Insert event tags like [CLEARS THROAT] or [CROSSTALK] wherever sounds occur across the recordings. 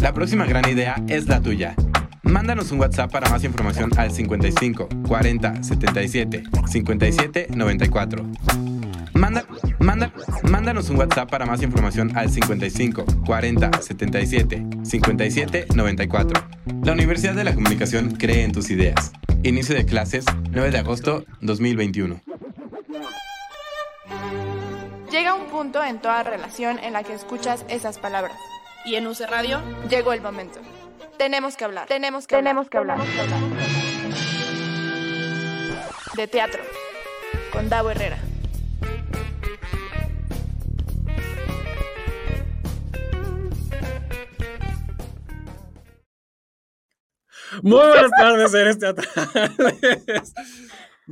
La próxima gran idea es la tuya. Mándanos un WhatsApp para más información al 55 40 77 57 94. Manda, manda, mándanos un WhatsApp para más información al 55 40 77 57 94. La Universidad de la Comunicación cree en tus ideas. Inicio de clases 9 de agosto 2021. Llega un punto en toda relación en la que escuchas esas palabras. Y en UC Radio Llegó el momento. Tenemos que hablar. Tenemos que Tenemos que hablar. De teatro. Con Davo Herrera. Muy buenas tardes, seres teatrales.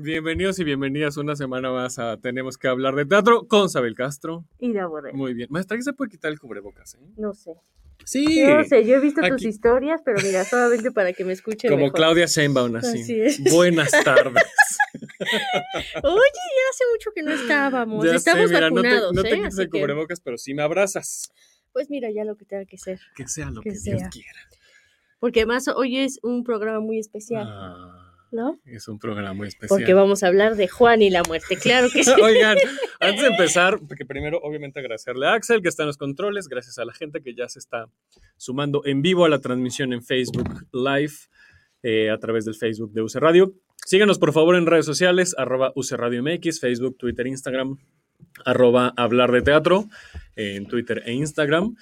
Bienvenidos y bienvenidas una semana más a Tenemos que hablar de teatro con Sabel Castro. Y la borré. Muy bien. Maestra, ¿qué se puede quitar el cubrebocas? eh? No sé. Sí. No sé, yo he visto tus historias, pero mira, solamente para que me escuchen Como mejor. Claudia Sheinbaum, así. Así es. Buenas tardes. [LAUGHS] Oye, ya hace mucho que no estábamos. Ya sé, Estamos mira, no te, vacunados, no te ¿eh? quites Así el que, cubrebocas, pero sí me abrazas. Pues mira, ya lo que tenga que ser. Que sea lo que, Que Dios quiera. Porque además hoy es un programa muy especial, Ah, ¿no? es un programa muy especial. Porque vamos a hablar de Juan y la muerte, claro que sí. [LAUGHS] Oigan, [LAUGHS] antes de empezar, porque primero obviamente agradecerle a Axel que está en los controles, gracias a la gente que ya se está sumando en vivo a la transmisión en Facebook Live eh, a través del Facebook de UC Radio. Síganos por favor en redes sociales, arroba UC Radio MX, Facebook, Twitter, Instagram, arroba hablar de teatro en Twitter e Instagram.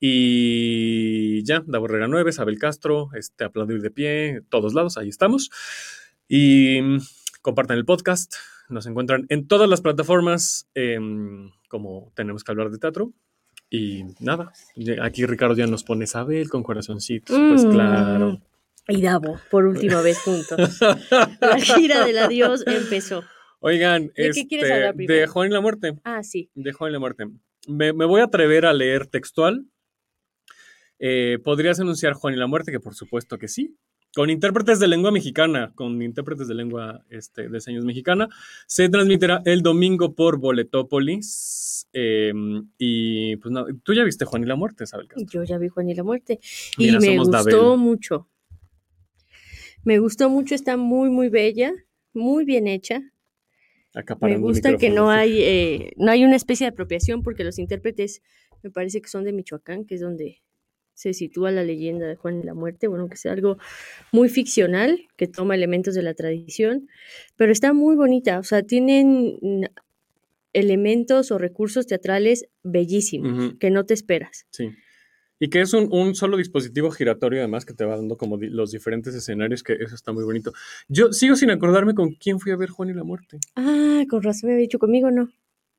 Y ya, Da Borrera 9, Sabel Castro, este, Aplaudir de Pie, todos lados, ahí estamos. Y mm, compartan el podcast. Nos encuentran en todas las plataformas em, como tenemos que hablar de teatro. Y nada, aquí Ricardo ya nos pone Sabel con corazoncitos. Pues Mm. claro. Y Davo, por última vez juntos. La gira del adiós empezó. Oigan, ¿De qué este, quieres hablar de? Juan y la muerte. Ah, sí. De Juan y la muerte. Me, me voy a atrever a leer textual. Eh, ¿Podrías anunciar Juan y la muerte? Que por supuesto que sí. Con intérpretes de lengua mexicana, con intérpretes de lengua este, de señas mexicana, se transmitirá el domingo por Boletópolis. eh, y pues nada, tú ya viste Juan y la muerte, ¿sabes? Yo ya vi Juan y la muerte. Y me gustó Dabel. mucho. Me gustó mucho, está muy, muy bella, muy bien hecha. Me gusta que no hay, eh, no hay una especie de apropiación porque los intérpretes me parece que son de Michoacán, que es donde se sitúa la leyenda de Juan y la muerte, bueno, que sea algo muy ficcional, que toma elementos de la tradición, pero está muy bonita, o sea, tienen elementos o recursos teatrales bellísimos, que no te esperas. Sí. Y que es un, un solo dispositivo giratorio, además, que te va dando como di- los diferentes escenarios, que eso está muy bonito. Yo sigo sin acordarme con quién fui a ver Juan y la muerte. Ah, con razón me había dicho conmigo, no.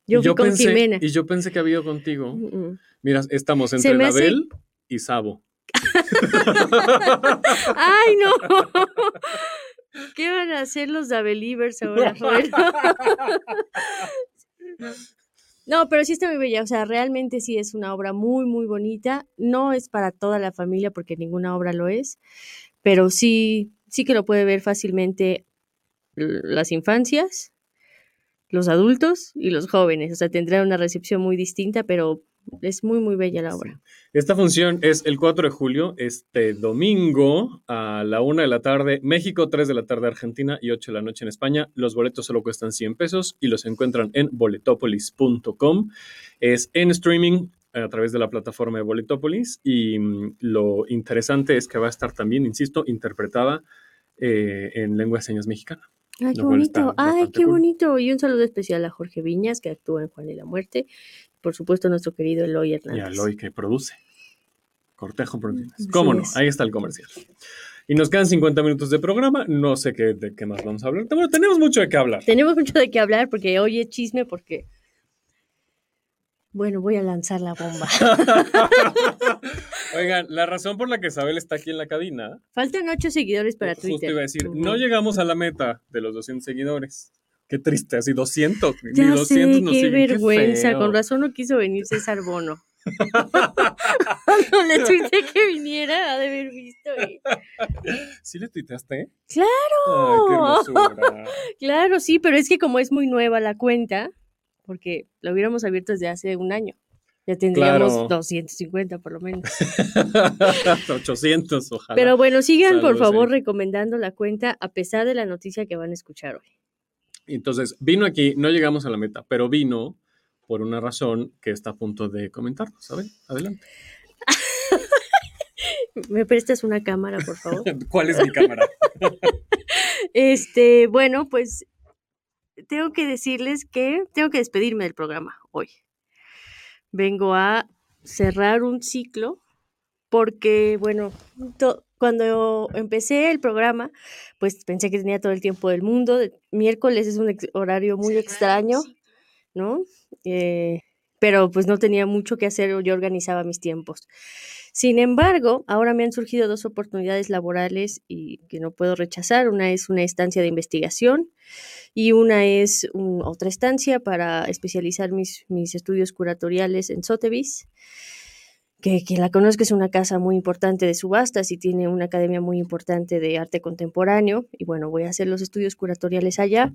Yo fui con pensé, Jimena. Y yo pensé que había ido contigo. Mm, mm. Mira, estamos entre me hace- y Sabo. ¡Ay, no! [LAUGHS] ¿Qué van a hacer los da Believers [LAUGHS] ahora? No, pero sí está muy bella, o sea, realmente sí es una obra muy, muy bonita. No es para toda la familia porque ninguna obra lo es, pero sí, sí que lo puede ver fácilmente las infancias, los adultos y los jóvenes. O sea, tendrá una recepción muy distinta, pero es muy, muy bella la obra. Esta función es el 4 de julio, este domingo a la 1 de la tarde, México, 3 de la tarde Argentina y 8 de la noche en España. Los boletos solo cuestan 100 pesos y los encuentran en boletopolis.com. Es en streaming a través de la plataforma de Boletopolis y mm, lo interesante es que va a estar también, insisto, interpretada eh, en lengua de señas mexicana. Ay, qué bonito. Ay, qué cool. bonito. Y un saludo especial a Jorge Viñas, que actúa en Juan y la Muerte. Por supuesto, nuestro querido Eloy Y Hernández. a Loy que produce. Cortejo Producciones. Así ¿Cómo no? Ahí está el comercial. Y nos quedan 50 minutos de programa. No sé qué, de qué más vamos a hablar. Bueno, tenemos mucho de qué hablar. Tenemos mucho de qué hablar porque hoy es chisme porque... Bueno, voy a lanzar la bomba. [LAUGHS] Oigan, la razón por la que Isabel está aquí en la cabina, Faltan ocho seguidores para justo Twitter. iba a decir, Ujú. no llegamos a la meta de los 200 seguidores. Qué triste, así 200. ni Ya 200 sé, nos qué siguen, vergüenza. feo. Con razón no quiso venir César Bono. [LAUGHS] [LAUGHS] Cuando le tuiteé que viniera, ha de haber visto. y- ¿Sí le tuiteaste? ¡Claro! Ay, qué. [LAUGHS] Claro, sí, pero es que como es muy nueva la cuenta, porque la hubiéramos abierto desde hace un año, ya tendríamos Claro. 250 por lo menos. 800, ojalá. Pero bueno, sigan por favor sí. recomendando la cuenta a pesar de la noticia que van a escuchar hoy. Entonces, vino aquí, no llegamos a la meta, pero vino por una razón que está a punto de comentarnos. ¿Saben? Adelante. [LAUGHS] ¿Me prestas una cámara, por favor? [LAUGHS] ¿Cuál es mi cámara? [LAUGHS] Este, bueno, pues tengo que decirles que tengo que despedirme del programa hoy. Vengo a cerrar un ciclo porque, bueno, to- cuando empecé el programa, pues pensé que tenía todo el tiempo del mundo. Miércoles es un horario muy extraño, ¿no? Eh, pero pues no tenía mucho que hacer, yo organizaba mis tiempos. Sin embargo, ahora me han surgido dos oportunidades laborales y que no puedo rechazar. Una es una estancia de investigación y una es un- otra estancia para especializar mis, mis estudios curatoriales en Sotheby's, que quien la conozca es una casa muy importante de subastas y tiene una academia muy importante de arte contemporáneo. Y bueno, voy a hacer los estudios curatoriales allá.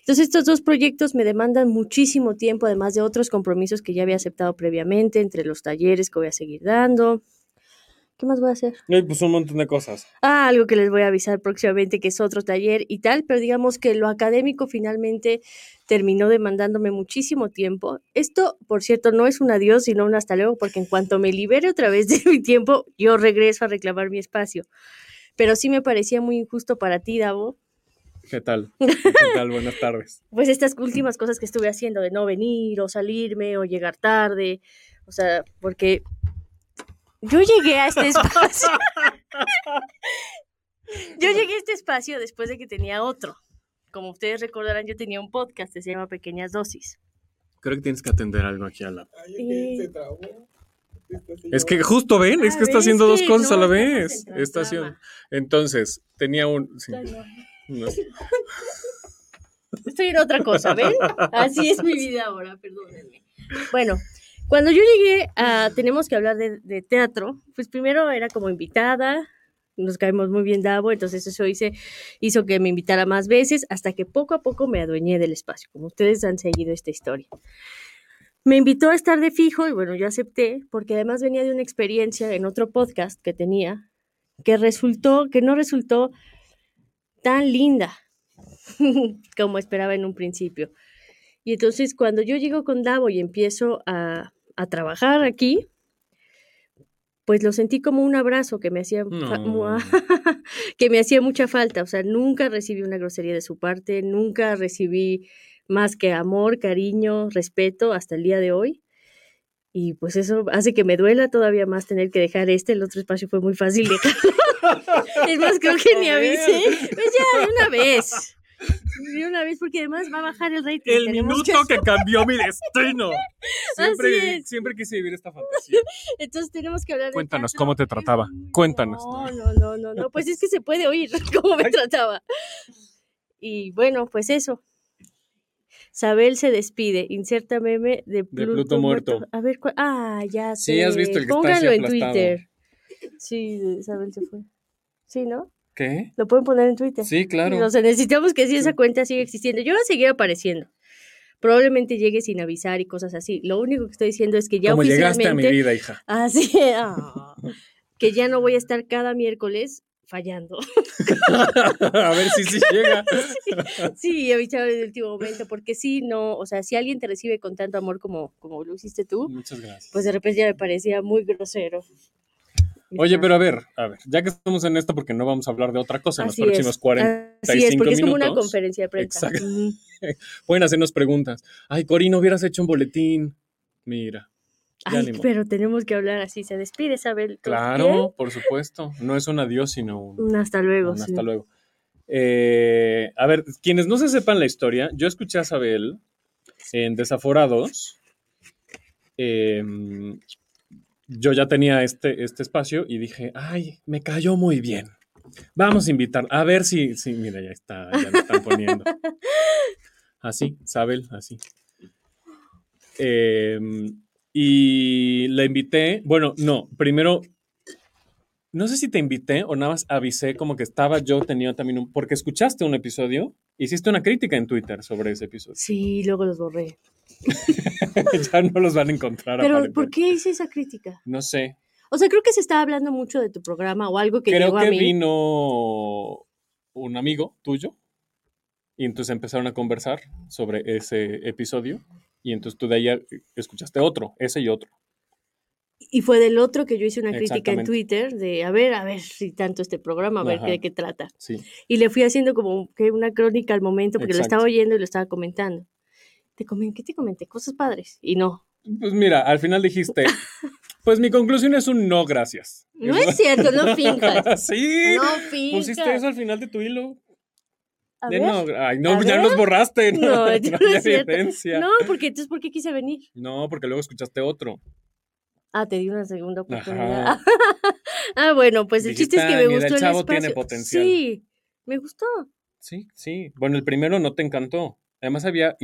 Entonces, estos dos proyectos me demandan muchísimo tiempo, además de otros compromisos que ya había aceptado previamente, entre los talleres que voy a seguir dando. ¿Qué más voy a hacer? Pues un montón de cosas. Ah, algo que les voy a avisar próximamente, que es otro taller y tal, pero digamos que lo académico finalmente terminó demandándome muchísimo tiempo. Esto, por cierto, no es un adiós, sino un hasta luego, porque en cuanto me libere otra vez [LAUGHS] de mi tiempo, yo regreso a reclamar mi espacio. Pero sí me parecía muy injusto para ti, Davo, ¿Qué tal? [LAUGHS] ¿Qué tal? Buenas tardes. pues estas últimas cosas que estuve haciendo de no venir o salirme o llegar tarde, o sea, porque yo llegué a este [LAUGHS] espacio. yo llegué a este espacio después de que tenía otro. Como ustedes recordarán, yo tenía un podcast que se llama Pequeñas Dosis. Creo que tienes que atender algo aquí a la... Sí. Es que justo ven, es Ah, que está ¿ves haciendo dos que cosas a la vez. Está haciendo... Entonces, tenía un... sí, no. Estoy en otra cosa, ¿ven? Así es mi vida ahora, perdónenme. Bueno, cuando yo llegué a Tenemos que hablar de, de teatro, pues primero era como invitada, nos caemos muy bien Davo, entonces eso hice, hizo que me invitara más veces, hasta que poco a poco me adueñé del espacio, como ustedes han seguido esta historia. Me invitó a estar de fijo y bueno, yo acepté, porque además venía de una experiencia en otro podcast que tenía, que resultó, que no resultó tan linda [LAUGHS] como esperaba en un principio. Y entonces cuando yo llego con Davo y empiezo a, a trabajar aquí, pues lo sentí como un abrazo que me hacía No. [LAUGHS] que me hacía mucha falta, o sea, nunca recibí una grosería de su parte, nunca recibí más que amor, cariño, respeto hasta el día de hoy. Y pues eso hace que me duela todavía más tener que dejar este, el otro espacio fue muy fácil dejarlo. [LAUGHS] es más, creo que ni avisé. Pues ya, de una vez. De una vez, porque además va a bajar el rating. El minuto que cambió mi destino. Siempre, Así viví- es. siempre quise vivir esta fantasía. Entonces tenemos que hablar de Cuéntanos. ¿cómo te trataba? Cuéntanos. No, no, no, no, no. Pues es que se puede oír [LAUGHS] cómo me trataba. Y bueno, pues eso. Sabel se despide. Inserta meme de Pluto, Pluto muerto. A ver, ¿cuál? Ah, ya sé. Sí, has visto el que está así en aplastado. Twitter. Sí, Isabel se fue. Sí, ¿no? ¿Qué? Lo pueden poner en Twitter. Sí, claro. Sea, necesitamos que sí esa cuenta siga existiendo. Yo voy a seguir apareciendo. Probablemente llegue sin avisar y cosas así. Lo único que estoy diciendo es que ya Como llegaste a mi oficialmente vida, hija. [LAUGHS] Así, ah, que ya no voy a estar cada miércoles fallando. [LAUGHS] a ver si sí llega. [LAUGHS] Sí, avisar en el último momento, porque sí, no, o sea, si alguien te recibe con tanto amor como, como lo hiciste tú, Muchas gracias. pues de repente ya me parecía muy grosero. Oye, pero a ver, a ver, ya que estamos en esto, porque no vamos a hablar de otra cosa en Así los próximos es, 40. Así es, porque es como una minutos. conferencia de prensa. Exacto. Ujú. [LAUGHS] Pueden hacernos preguntas. Ay, Cori, ¿no hubieras hecho un boletín? Mira. Ay, pero tenemos que hablar así. Se despide, Isabel. Claro, por supuesto. No es un adiós, sino un, Un hasta luego. un sí. hasta luego. Eh, a ver, quienes no se sepan la historia, yo escuché a Sabel en Desaforados. eh, yo ya tenía este, este espacio y dije, ay, me cayó muy bien. Vamos a invitar, a ver si, si, mira, ya está, ya lo están poniendo. [LAUGHS] Así, Sabel, así. Em, y la invité, bueno, no, primero, no sé si te invité o nada más avisé como que estaba yo, tenía también un, porque escuchaste un episodio, hiciste una crítica en Twitter sobre ese episodio. Sí, luego los borré. [LAUGHS] ya no los van a encontrar. Pero, ¿por qué hice esa crítica? No sé. O sea, creo que se estaba hablando mucho de tu programa o algo que Creo llegó que mí. vino un amigo tuyo y entonces empezaron a conversar sobre ese episodio y entonces tú de ahí escuchaste otro, ese y otro. Y fue del otro que yo hice una crítica en. Twitter de, a ver, a ver si tanto este programa, a ver Ajá. de qué trata. Sí. Y le fui haciendo como que una crónica al momento porque lo estaba oyendo y lo estaba comentando. Te comen, ¿Qué te comenté? Cosas padres. Y no. Pues mira, al final dijiste, pues mi conclusión es un no, gracias. No es cierto, no finjas. [LAUGHS] sí. No finjas. Pusiste eso al final de tu hilo. A De ver. no, ay, no, a ya ver. los borraste. [LAUGHS] No, No, [LAUGHS] no, no es evidencia. No, porque entonces, ¿por qué quise venir? No, porque luego escuchaste otro. Ah, te di una segunda oportunidad. ah, bueno, pues el chiste es que me "Ah, mira, gustó el el, chavo tiene potencial". Sí, me gustó. Sí, sí. Bueno, el primero no te encantó. Además había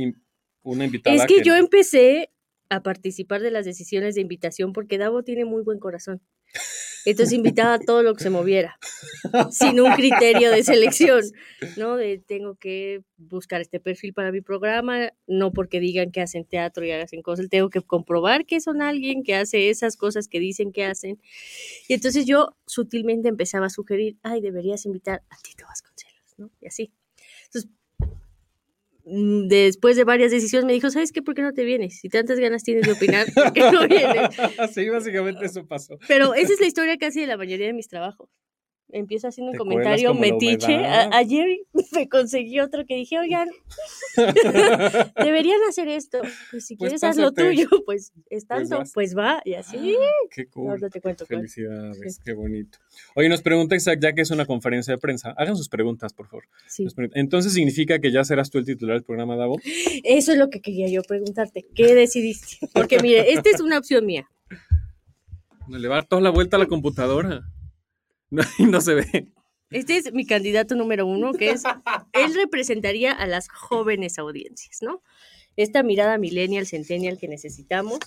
una invitada. Es que yo empecé a participar de las decisiones de invitación porque Davo tiene muy buen corazón. Entonces invitaba a todo lo que se moviera, sin un criterio de selección, ¿no? De tengo que buscar este perfil para mi programa, no porque digan que hacen teatro y hacen cosas, tengo que comprobar que son alguien que hace esas cosas que dicen que hacen. Y entonces yo sutilmente empezaba a sugerir, ay, deberías invitar a Tito Vasconcelos, ¿no? Y así. Entonces, después de varias decisiones me dijo, ¿sabes qué? ¿Por qué no te vienes? Si tantas ganas tienes de opinar, ¿por qué no vienes? [LAUGHS] sí, básicamente eso pasó. Pero esa es la historia casi de la mayoría de mis trabajos. Empiezo haciendo un comentario metiche. A- ayer [LAUGHS] me conseguí otro que dije, oigan, [LAUGHS] deberían hacer esto. Pues si Pues quieres haz lo pásate. tuyo, [LAUGHS] pues es tanto, vas. pues, va, y así. Qué No, cool. no te cuento cuál. Felicidades, qué bonito. Oye, nos pregunta Isaac, ya que es una conferencia de prensa, hagan sus preguntas, por favor. Sí. Entonces, ¿significa que ya serás tú el titular del programa, Davo? [GASPS] Eso es lo que quería yo preguntarte. ¿Qué decidiste? Porque mire, esta es una opción mía. Le va a dar toda la vuelta a la computadora. No, [LAUGHS] y no se ve. Este es mi candidato número uno, que es, él representaría a las jóvenes audiencias, ¿no? Esta mirada millennial, centennial que necesitamos.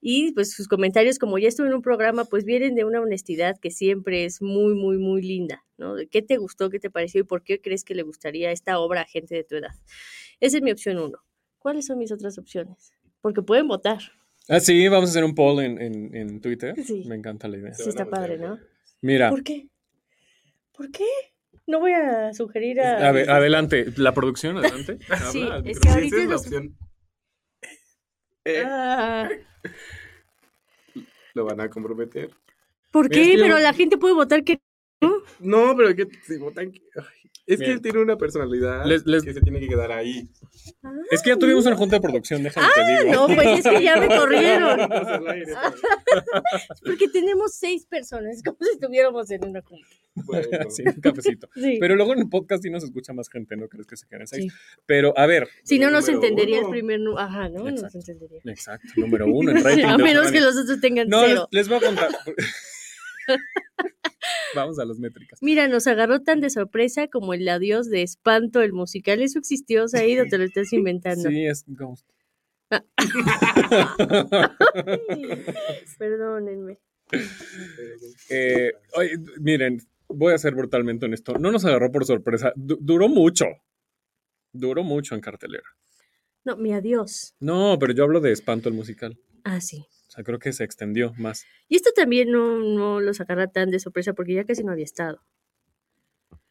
Y pues sus comentarios, como ya estuve en un programa, pues vienen de una honestidad que siempre es muy, muy, muy linda, ¿no? ¿De ¿Qué te gustó, qué te pareció y por qué crees que le gustaría esta obra a gente de tu edad? Esa es mi opción uno. ¿Cuáles son mis otras opciones? Porque pueden votar. Ah, sí, vamos a hacer un poll en, en- en Twitter. Sí. Me encanta la idea. Sí, está padre, ¿no? Mira, ¿Por qué? ¿Por qué? No voy a sugerir a... a ver, adelante. La producción, adelante. [LAUGHS] Sí, Habla es que Sí, ahorita esa es la opción. Eh, Ah, [LAUGHS] lo van a comprometer. ¿Por Mira, es qué? Pero la gente puede votar que no. No, pero que ay, es que él tiene una personalidad Les- les- que se tiene que quedar ahí. Es que ya tuvimos una junta de producción, déjame te digo. No, pues es que ya me [LAUGHS] corrieron. Aire, Porque tenemos seis personas, como si estuviéramos en una junta. bueno. Sí, un cafecito. Sí. Pero luego en el podcast sí nos escucha más gente, ¿no crees que se queden seis? Sí. Pero, a ver, si no, no se Número entendería el primer... Ajá, ¿no? No se Exacto. entendería. exacto, número uno en [LAUGHS] rating. a menos que los otros tengan No, les, cero. les voy a contar. [LAUGHS] [LAUGHS] Vamos a las métricas. Mira, nos agarró tan de sorpresa como el adiós de espanto, el musical. ¿Eso existió, Said, o te lo estás inventando? Sí, es Ghost. [LAUGHS] [LAUGHS] Perdónenme. Eh, oye, miren, voy a ser brutalmente honesto. No nos agarró por sorpresa. Du- duró mucho. Duró mucho en cartelera. No, mi adiós. No, pero yo hablo de espanto el musical. Ah, sí. Sea, creo que se extendió más. Y esto también no, no los agarra tan de sorpresa porque ya casi no había estado.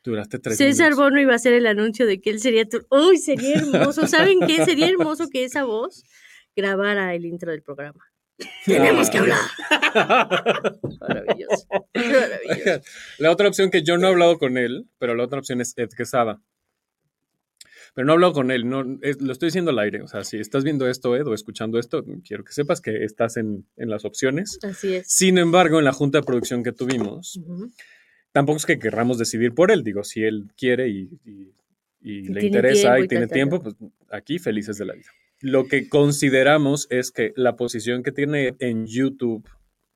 Duraste tres César. Bono iba a hacer el anuncio de que él sería tu... ¡Uy, sería hermoso! ¿Saben qué? Sería hermoso que esa voz grabara el intro del programa. [LAUGHS] Tenemos que hablar. [LAUGHS] Maravilloso. Maravilloso. La otra opción que yo no he hablado con él, pero la otra opción es Ed Quesada. Pero no he hablado con él, no, es- lo estoy diciendo al aire. O sea, si estás viendo esto, Ed, o escuchando esto, quiero que sepas que estás en, en las opciones. Así es. Sin embargo, en la junta de producción que tuvimos, tampoco es que querramos decidir por él. Digo, si él quiere y, y- y le interesa y tiene tiempo, pues aquí felices de la vida. Lo que consideramos es que la posición que tiene en YouTube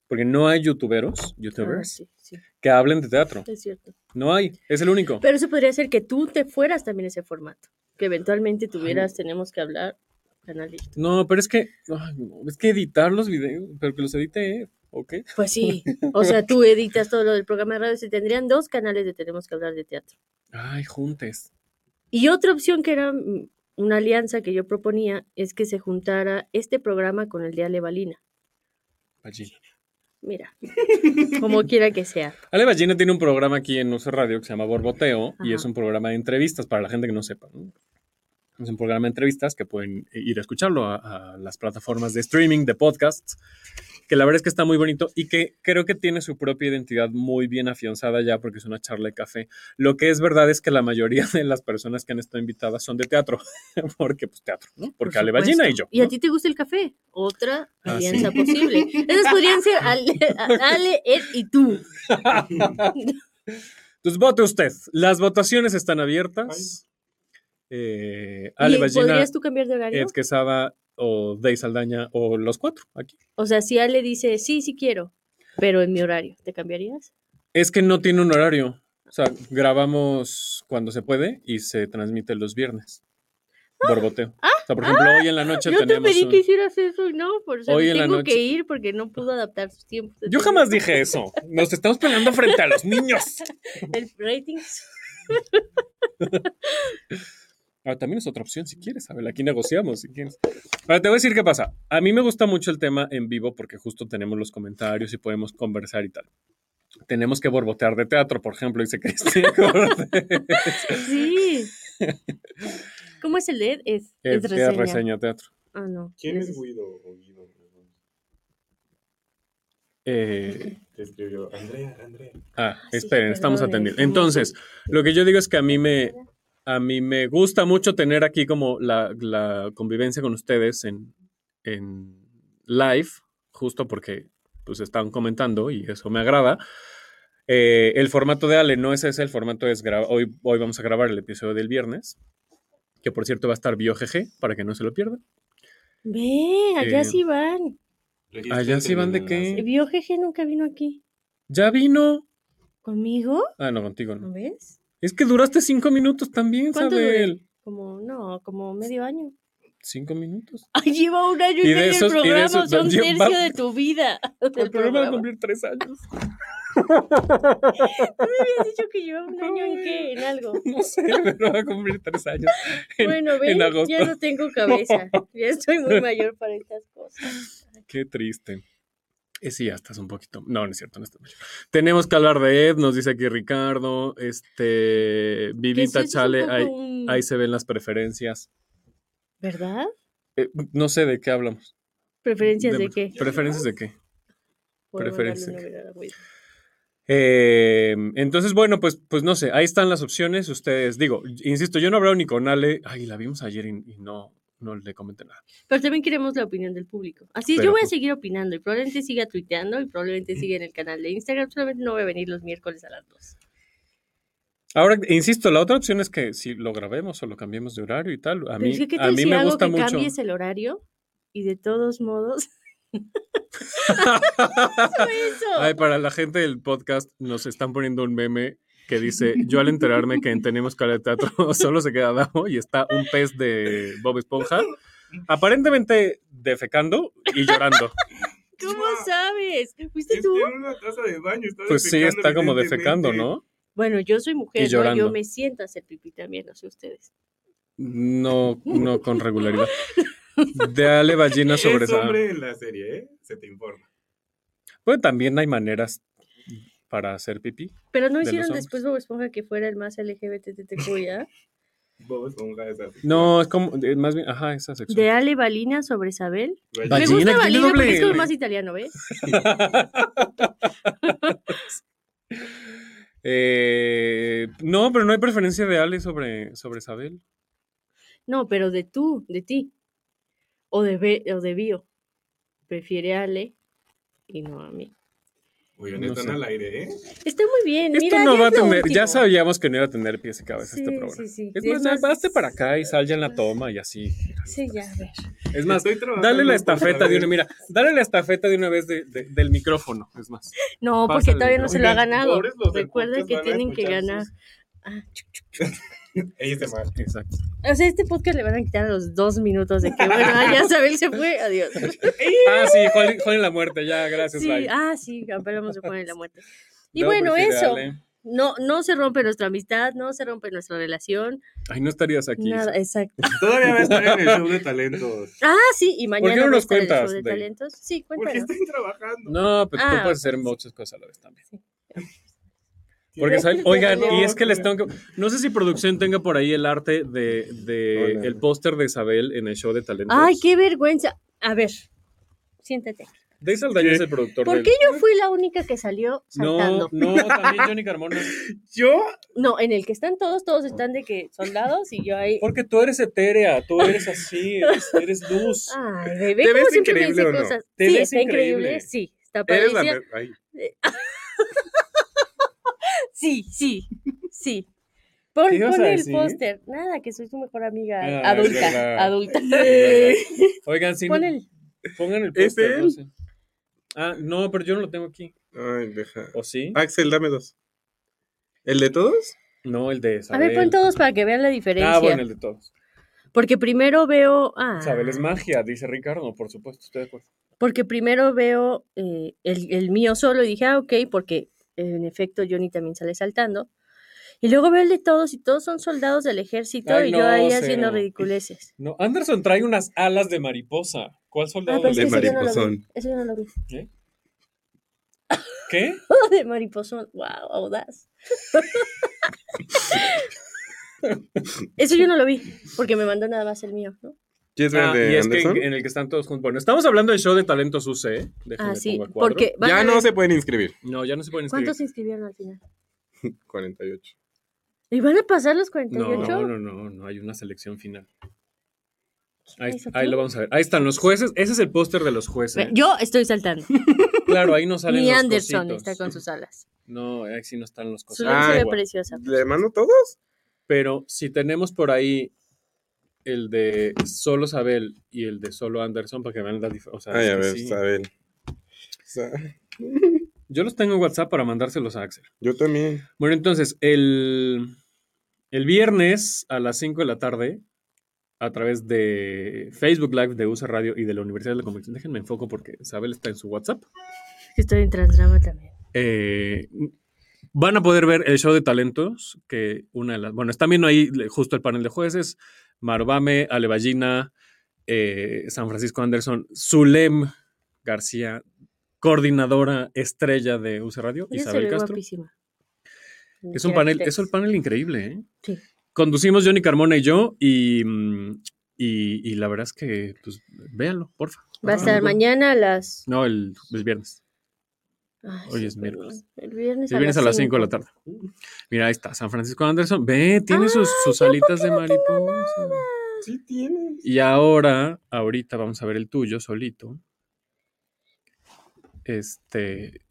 Porque no hay youtuberos, Ah, youtubers, sí, sí, que hablen de teatro. es cierto. No hay, es el único. Pero eso podría ser que tú te fueras también ese formato. Que eventualmente tuvieras, tenemos que hablar, canalista. No, pero es que, es que editar los videos, pero que los edite, él, ¿ok? Pues sí. [LAUGHS] O sea, tú editas todo lo del programa de radio. Se tendrían dos canales de Tenemos que hablar de teatro. Ay, juntes. Y otra opción que era mm, una alianza que yo proponía es que se juntara este programa con el de Ale Balina. Allí. Mira, [LAUGHS] como quiera que sea. Ale Ballina tiene un programa aquí en Uso Radio que se llama Borboteo y es un programa de entrevistas para la gente que no sepa. ¿no? Es un programa de entrevistas que pueden ir a escucharlo a, a las plataformas de streaming, de podcasts, que la verdad es que está muy bonito y que creo que tiene su propia identidad muy bien afianzada ya porque es una charla de café. Lo que es verdad es que la mayoría de las personas que han estado invitadas son de teatro, [LAUGHS] porque pues teatro, ¿no? Porque Por Ale Ballina y yo. ¿Y a ti te gusta el café? Otra Ah, alianza sí. posible. Esas podrían ser [LAUGHS] Ale, Ale, Ed y tú. [LAUGHS] Pues vote usted. Las votaciones están abiertas. Eh, Ale ¿Y ¿Podrías tú cambiar de horario? Ed Quesada o Dey Saldaña o los cuatro aquí. O sea, si Ale dice, sí, sí quiero, pero en mi horario, ¿te cambiarías? Es que no tiene un horario. O sea, grabamos cuando se puede y se transmite los viernes. Borboteo. o sea, por ejemplo, hoy en la noche Ah, Yo te tenemos. pedí un- que hicieras eso y no, por eso Hoy en la tengo noche- que ir porque no pudo adaptar sus tiempos. Yo jamás dije eso. Nos estamos peleando frente a los niños. [LAUGHS] El rating. [LAUGHS] Ahora, también es otra opción si quieres, Abel. Aquí negociamos si quieres. Ahora, te voy a decir qué pasa. A mí me gusta mucho el tema en vivo porque justo tenemos los comentarios y podemos conversar y tal. Tenemos que borbotear de teatro, por ejemplo, dice Cristian [LAUGHS] Cortés. Sí. ¿Cómo es el Ed? Es, Es, es es reseña. reseña teatro. Ah, no. ¿Quién es Guido o Guido? Eh, escribió Andrea, Andrea. ah, sí, esperen, estamos atendiendo. Entonces, lo que yo digo es que a mí me, a mí me gusta mucho tener aquí como la, la convivencia con ustedes en, en live, justo porque pues están comentando y eso me agrada. Eh, el formato de Ale no es ese, el formato es hoy, hoy vamos a grabar el episodio del viernes, que por cierto va a estar BioGG para que no se lo pierdan. Ve, allá Eh, sí van. Allá sí van de qué? Bio GG nunca vino aquí. Ya vino. ¿Conmigo? Ah, no, contigo ¿No no. ves? Es que duraste cinco minutos también. Sabel. Como, no, como medio año. Cinco minutos. [LAUGHS] Ay, lleva un año y, medio el programa, esos- son tercio va- de tu vida. [LAUGHS] El programa va a cumplir tres años. [LAUGHS] Tú me habías dicho que llevaba un año en qué, en algo. No sé, pero va a cumplir tres años. En, Bueno, en ven, agosto. ya no tengo cabeza. Ya estoy muy mayor para estas cosas. Qué triste. Eh, sí, ya estás un poquito. No, no es cierto, no estás mucho. Tenemos que hablar de Ed, nos dice aquí Ricardo. Este. Vivita es Chale, ahí, un- ahí se ven las preferencias. ¿Verdad? Eh, no sé de qué hablamos. ¿Preferencias de, qué? ¿Preferencias de qué? Preferencias de. Eh, entonces, bueno, pues, pues no sé, ahí están las opciones. Ustedes, digo, insisto, yo no hablado ni con Ale. Ay, la vimos ayer y, y no, no le comenté nada. Pero también queremos la opinión del público. Así es, Pero yo voy a justo- seguir opinando y probablemente siga tuiteando y probablemente siga en el canal de Instagram. Solamente no voy a venir los miércoles a las 2. Ahora, insisto, la otra opción es que si lo grabemos o lo cambiemos de horario y tal. A mí, es que, ¿qué a mí si me gusta que mucho. cambies el horario y de todos modos... [LAUGHS] [LAUGHS] eso. Ay, para la gente del podcast nos están poniendo un meme que dice, yo al enterarme que en Tenemos Cara de Teatro [LAUGHS] solo se queda Davo y está un pez de Bob Esponja, aparentemente defecando y llorando. [LAUGHS] ¿Cómo sabes? ¿Fuiste tú? una taza de baño. Está Pues sí, está como defecando, ¿no? Bueno, yo soy mujer, Y. Yo me siento a hacer pipí también, no sé ustedes. No, no con regularidad. [LAUGHS] De Ale Ballina sobre Es hombre en la serie, ¿eh? Se te informa. Pues también hay maneras para hacer pipí. Pero no De hicieron después Bob Esponja que fuera el más LGBTTQIA. [LAUGHS] Bob Esponja es así. No, es como, más bien, ajá, esa sección. De Ale Balina sobre Isabel. Me gusta Balina porque es como más italiano, ¿ves? [LAUGHS] Eh, no, pero no hay preferencia de Ale sobre, sobre Isabel. No, pero de tú, de ti. O de, o de Bio. Prefiere a Ale y no a mí. Oigan, No están sé. al aire, ¿eh? Está muy bien. Esto Mira, no ya va a tener, ya sabíamos que no iba a tener pies y cabeza Sí, este programa. sí, sí. Es Sí, más, es más- para acá y sal ya en la toma y así. Sí, ya, a ver. Es más, Estoy trabajando dale la estafeta de una, mira, dale la estafeta de una vez de- de- del micrófono, es más. No, porque todavía no se lo ha ganado. podcast que tienen que ganar. Ah, chuc, chuc, chuc. [LAUGHS] Ahí está mal. Exacto. O sea, este podcast le van a quitar a los dos minutos de que, bueno, ah, [LAUGHS] ya Isabel se fue, adiós. [LAUGHS] Ah, sí, Juan, la muerte, ya, gracias. Sí, bye. ah, sí, hablamos de Juan en la muerte. Y No, bueno, pues, eso. ideal, ¿eh? No, no se rompe nuestra amistad, no se rompe nuestra relación. Ay, no estarías aquí. Nada, exacto. [LAUGHS] Todavía va a estar en el show de talentos. Ah, sí, y mañana qué no nos estar el cuentas show de de- talentos. Sí, Porque cuéntanos. estoy trabajando. No, pero Ah, tú puedes hacer muchas cosas a la vez también. Sí. Porque. Oigan, No, y es que les tengo que... No sé si producción tenga por ahí el arte de, de Hola. el póster de Isabel en el show de talentos. Ay, qué vergüenza. A ver, siéntate. Dave Saldaña es el productor ¿Por del- qué yo fui la única que salió No, saltando? no, [LAUGHS] también Johnny Carmona. Yo, No, en el que están todos, todos están de que soldados y yo ahí. Porque tú eres etérea, tú eres así, eres, eres luz. Ay, bebé, ¿Te ¿cómo ves increíble dice o no? cosas? ¿Te sí, ves está increíble, increíble? sí. Está eres [LAUGHS] la... padrísima. me- Ay. Sí, sí, sí. Pon, ¿Qué ibas pon a el póster. Nada, que soy tu mejor amiga Ah, adulta. verdad. Adulta. [LAUGHS] Oigan, sí, Pon el. pongan el ¿Es póster, no sé. Ah, no, pero yo no lo tengo aquí. Ay, deja. ¿O sí? Axel, dame dos. ¿El de todos? No, el de A Isabel. ver, pon todos para que vean la diferencia. Ah, bueno, el de todos. Porque primero veo. Ah, Isabel es magia, dice Ricardo, por supuesto, estoy de acuerdo. Porque primero veo eh, el, el mío solo y dije, ah, ok, porque en efecto Johnny también sale saltando. Y luego veo el de todos y todos son soldados del ejército Ay, y yo no, ahí cero. haciendo ridiculeces. [LAUGHS] No, Anderson trae unas alas de mariposa. ¿Cuál Ah, soldado? pero de mariposón. Eso yo no lo vi. [LAUGHS] ¿Qué? de mariposón. Wow, audaz. [LAUGHS] Eso yo no lo vi, porque me mandó nada más el mío, ¿no? ¿Quieres ver Ah, de y es que Anderson? en, en el que están todos juntos. Bueno, estamos hablando del show de talentos UC. ¿eh? Déjenme Ah, sí, porque Ya no ver- se pueden inscribir. No, ya no se pueden inscribir. ¿Cuántos se inscribieron al final? [LAUGHS] 48. ¿Y van a pasar los 48? No, no, no, no hay una selección final. Ahí, ¿Eso ahí lo vamos a ver. Ahí están los jueces. Ese es el póster de los jueces. Yo estoy saltando. [LAUGHS] Claro, ahí no salen Ni los Anderson cositos. está con sus alas. No, ahí sí no están los Su cositos. lente Ah, se ve igual. preciosa. ¿Le mando todos? Pero si tenemos por ahí el de solo Sabel y el de solo Anderson, para que vean la diferencia. O Ay, a ver, sí. Isabel. O sea, [LAUGHS] Yo los tengo en WhatsApp para mandárselos a Axel. yo también. Bueno, entonces, el, el viernes a las 5 de la tarde, a través de Facebook Live de USA Radio y de la Universidad de la Comunicación, déjenme enfoco porque Sabel está en su WhatsApp. Estoy en Transdrama también. Eh, van a poder ver el show de talentos, que una de las, bueno, están viendo ahí justo el panel de jueces, Marobame, Alevallina, eh, San Francisco Anderson, Zulem García, coordinadora estrella de UC Radio, Isabel Castro. guapísima. Es un panel, es un panel increíble, ¿eh? Sí. Conducimos Johnny Carmona y yo, y, y, y la verdad es que, pues, véanlo, porfa. Va a estar mañana a las. No, el, el viernes. Ay, Hoy sí, es miércoles. El viernes, El viernes a las 5 de la tarde. Mira, ahí está, San Francisco Anderson. Ve, tiene sus, sus alitas de mariposa. Sí tienes. Y ahora, ahorita vamos a ver el tuyo solito. Este,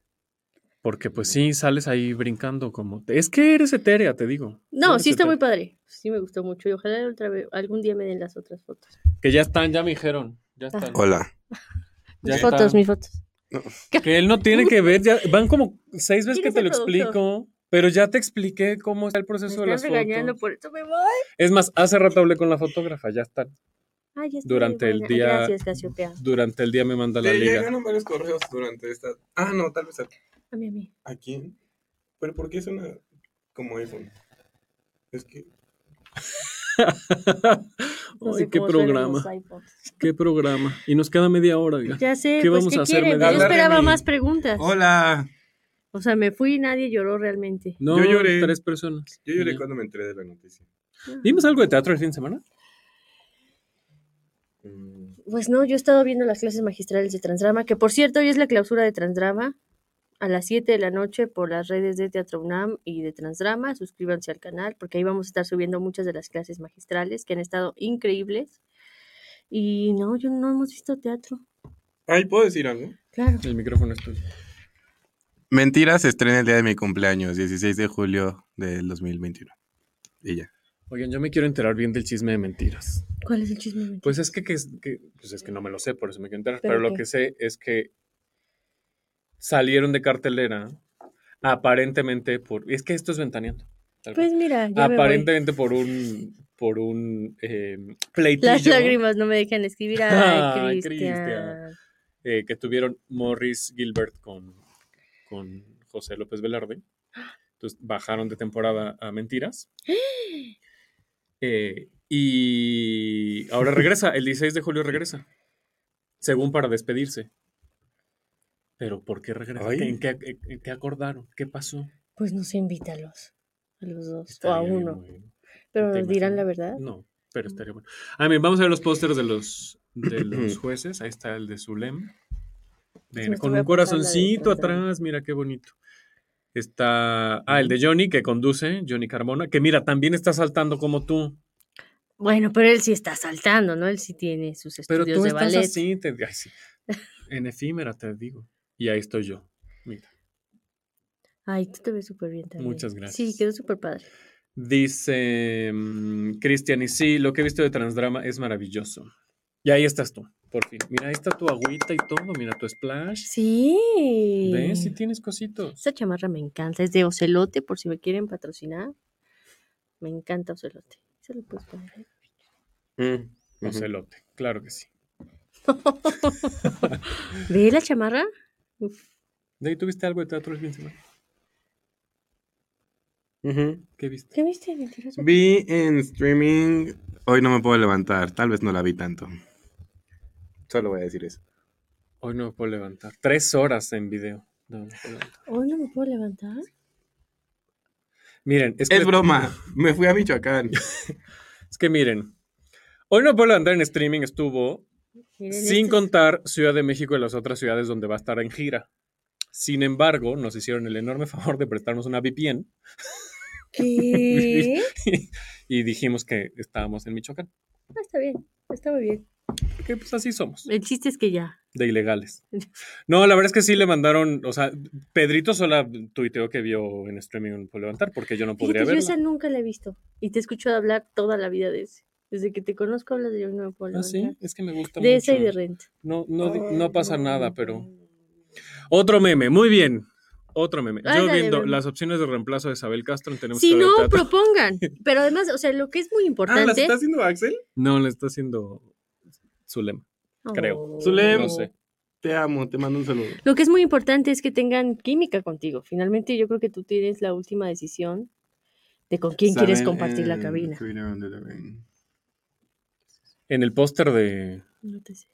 porque pues sí, sales ahí brincando como... Es que eres etérea, te digo. No, Eres sí está muy padre. Sí me gustó mucho y ojalá otra vez, algún día me den las otras fotos. Que ya están, ya me dijeron. Ya están. Hola. Ya Mis fotos, mis fotos. [LAUGHS] Que él no tiene que ver, ya van como seis veces ¿Quién que te lo explico, pero ya te expliqué cómo está el Me proceso de las fotos. por eso me voy. Es más, hace rato hablé con la fotógrafa, ya están. Ay, ya Durante el día- Gracias, Casiopea. Durante el día me manda la Te liga. llegaron varios correos durante esta. Ah, no, tal vez a, A mí, a mí. ¿a quién. Pero ¿por qué suena como iPhone? Es que. [LAUGHS] No Ay, qué programa, qué programa. Y nos queda media hora, oiga. Ya sé, ¿Qué pues, vamos ¿qué a hacer, Yo hora? esperaba más preguntas. Hola. O sea, me fui y nadie lloró realmente. No, Yo lloré. tres personas. Yo lloré Ya. cuando me enteré de la noticia. ¿Vimos algo de teatro el fin de semana? Mm, Pues no, yo he estado viendo las clases magistrales de Transdrama, que por cierto hoy es la clausura de Transdrama a las 7 de la noche por las redes de Teatro UNAM y de Transdrama. Suscríbanse al canal porque ahí vamos a estar subiendo muchas de las clases magistrales que han estado increíbles. Y no, yo no hemos visto teatro. Ay, ¿puedo decir algo? Claro. El micrófono es tuyo. Mentiras se estrena el día de mi cumpleaños, 16 de julio del 2021. Y ya. Oigan, yo me quiero enterar bien del chisme de mentiras. ¿Cuál es el chisme? Pues es que, que, es- que- pues es que no me lo sé, por eso me quiero enterar. ¿Pero Pero, lo que sé es que salieron de cartelera aparentemente por... Es que esto es ventaneando. Pues mira, ya me voy. aparentemente por un por un eh, pleitillo Las lágrimas no me dejan escribir. Ay. [LAUGHS] Cristian. eh, que tuvieron Morris Gilbert con, con José López Velarde. Entonces bajaron de temporada a Mentiras. [GASPS] Eh, y ahora regresa, el 16 de julio regresa. Según para despedirse. Pero ¿por qué regresa? Ay. ¿En qué, en qué acordaron? ¿Qué pasó? Pues no se invítalos. A los dos. o a uno. bueno. Pero ¿Te nos dirán la verdad. No, pero estaría bueno. Ah, bien, vamos a ver los pósters de los, de los [CLEARS THROAT] jueces. Ahí está el de Zulem. Ven, con un a corazoncito atrás. mira qué bonito. Está, ah, el de Johnny que conduce, Johnny Carmona, que mira, también está saltando como tú. Bueno, pero él sí está saltando, ¿no? Él sí tiene sus Pero estudios tú de estás ballet. así, te- ay, sí. en efímera te digo. Y ahí estoy yo. Mira. Ay, tú te ves súper bien también. Muchas Sí, gracias. quedó súper padre. Dice mm, Cristian, y sí, lo que he visto de Transdrama es maravilloso. Y ahí estás tú, por fin. Mira, ahí está tu agüita y todo. Mira tu splash. Sí. ¿Ves? Sí tienes cositos. Esa chamarra me encanta. Es de Ocelote, por si me quieren patrocinar. Me encanta Ocelote. Se lo puedes poner ahí. Mm. Ocelote, claro que sí. [LAUGHS] ¿Ve la chamarra? Uf. ¿De ahí tuviste algo de teatro el fin de semana? ¿Qué viste? ¿Qué viste? Mentiroso. Vi en streaming. Hoy no me puedo levantar. Tal vez no la vi tanto. Solo voy a decir eso. Hoy no me puedo levantar. Tres horas en video. No, no. ¿Hoy no me puedo levantar? Miren, es que, Es broma. Me fui a Michoacán. [LAUGHS] es que miren. Hoy no me puedo levantar en streaming. Estuvo sin este- contar Ciudad de México y las otras ciudades donde va a estar en gira. Sin embargo, nos hicieron el enorme favor de prestarnos una VPN ¿Qué? [LAUGHS] y dijimos que estábamos en Michoacán. Ah, está bien. Está muy bien. Porque pues así somos, El chiste es que ya. de ilegales. [LAUGHS] No, la verdad es que sí le mandaron, o sea, Pedrito sola tuiteó que vio en streaming puedo levantar porque yo no podría Fíjate, yo esa nunca la he visto. Y te escucho hablar toda la vida de ese. Desde que te conozco hablas de yo no me puedo Ah, levantar. sí, es que me gusta De esa y mucho. de renta. No, no, no pasa nada, pero... Otro meme, muy bien. Otro meme. Ay, Yo dale, viendo meme. las opciones de reemplazo de Isabel Castro en Tenemos Si no, propongan. [LAUGHS] Pero además, o sea, lo que es muy Ah, ¿las importante. está haciendo Axel? No, le está haciendo Zulema. creo. Oh. Zulem. No sé. Te amo, te mando un saludo. Lo que es muy importante es que tengan química contigo. Finalmente, yo creo que tú tienes la última decisión de con quién quieres compartir la en cabina. Twitter Under the Rain. En el póster de... No te sé.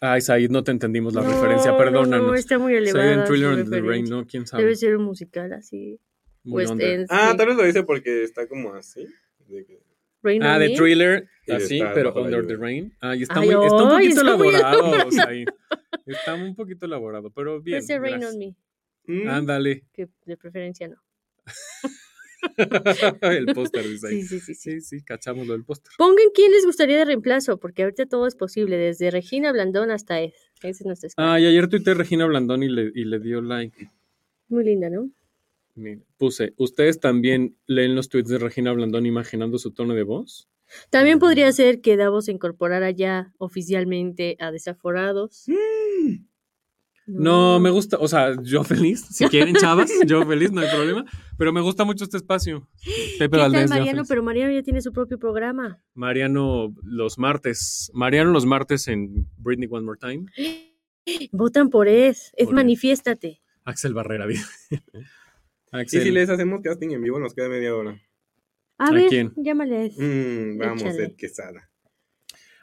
Ay, Said, no te entendimos la No, referencia, no, perdónanos. No, está muy elevada. en Thriller Under the Rain. ¿no? ¿Quién sabe? Debe ser un musical así. Muy West under. End. Ah, sí. tal vez lo dice porque está como así. de que- Rain Ah, on de Me. Thriller, Y así, pero Under the. Rain. Ay, está, Ay, muy, está un poquito está muy elaborado. [LAUGHS] Está un poquito elaborado, pero bien. Puede ser Rain on Me. Mm. Ándale. Que de preferencia no. [LAUGHS] [LAUGHS] el [LAUGHS] póster dice ahí. Sí, sí, sí, sí. Sí, sí, cachamos lo del póster. Pongan quién les gustaría de reemplazo, porque ahorita todo es posible, desde Regina Blandón hasta Ed. Esa es nuestra escuela. Ah, y ayer tuité a Regina Blandón y le, y le dio like. Muy linda, ¿no? Puse, ¿ustedes también leen los tweets de Regina Blandón imaginando su tono de voz? También podría ser que Davos se incorporara ya oficialmente a Desaforados. No, me gusta, o sea, yo [LAUGHS] feliz, si quieren chavas, yo feliz, no hay problema, pero me gusta mucho este espacio. Pepe ¿Qué Valdés, Mariano? Pero Mariano ya tiene su propio programa. Mariano los martes, Mariano los martes en Britney One More Time, [GASPS] Votan por Por Ed. manifiéstate. Axel Barrera. dice. [LAUGHS] Y Axel, si les hacemos casting en vivo, nos queda media hora. A, ¿A ver, quién? llámale a Ed. Mm, vamos, Échale. Ed Quesada.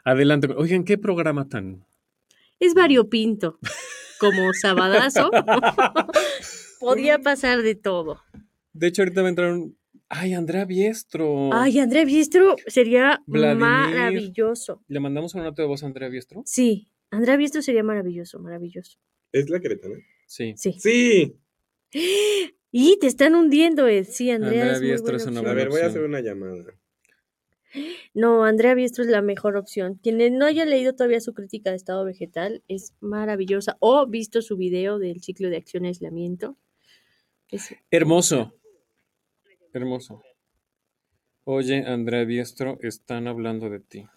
adelante. Oigan, ¿qué programa tan? Es variopinto. [LAUGHS] Como Sabadazo. [LAUGHS] Podía pasar de todo. De hecho, ahorita me entraron, ay, Andrea Biestro. Ay, André Biestro sería Vladimir. maravilloso. ¿Le mandamos una nota de voz a Andrea Biestro? Sí, Andrea Biestro sería maravilloso, maravilloso. ¿Es la queretana? Sí. Sí. Sí. [GASPS] Y te están hundiendo, Ed. Sí, Andrea, Andrea es muy Biestro buena es una A ver, voy a hacer una llamada. No, Andrea Biestro es la mejor opción. Quien no haya leído todavía su crítica de estado vegetal es maravillosa. O visto su video del ciclo de acción y aislamiento. Es Hermoso. Hermoso. Oye, Andrea Diestro, están hablando de ti.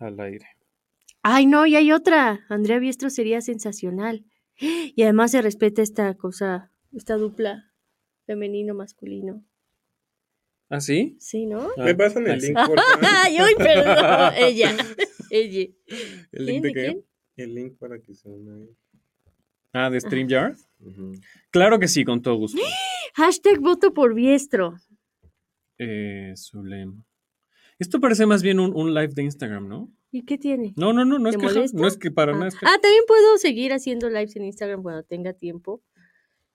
Al aire. Ay, no, y hay otra. Andrea Biestro sería sensacional. Y además se respeta esta cosa, esta dupla femenino-masculino. ¿Ah, sí? Sí, ¿no? Ah, Me pasan el link, por favor. [LAUGHS] Ay, uy, perdón. [LAUGHS] Ella. Ella. ¿El link de ¿De qué? quién? El link para que se una. Ah, de StreamYard. Claro que sí, con todo gusto. [GASPS] Hashtag voto por Biestro. Eh, Zulem. Esto parece más bien un, un live de Instagram, ¿no? ¿Y qué tiene? No, no, no, no es ¿Te que no es que para Ah. nada es que Ah, también puedo seguir haciendo lives en Instagram cuando tenga tiempo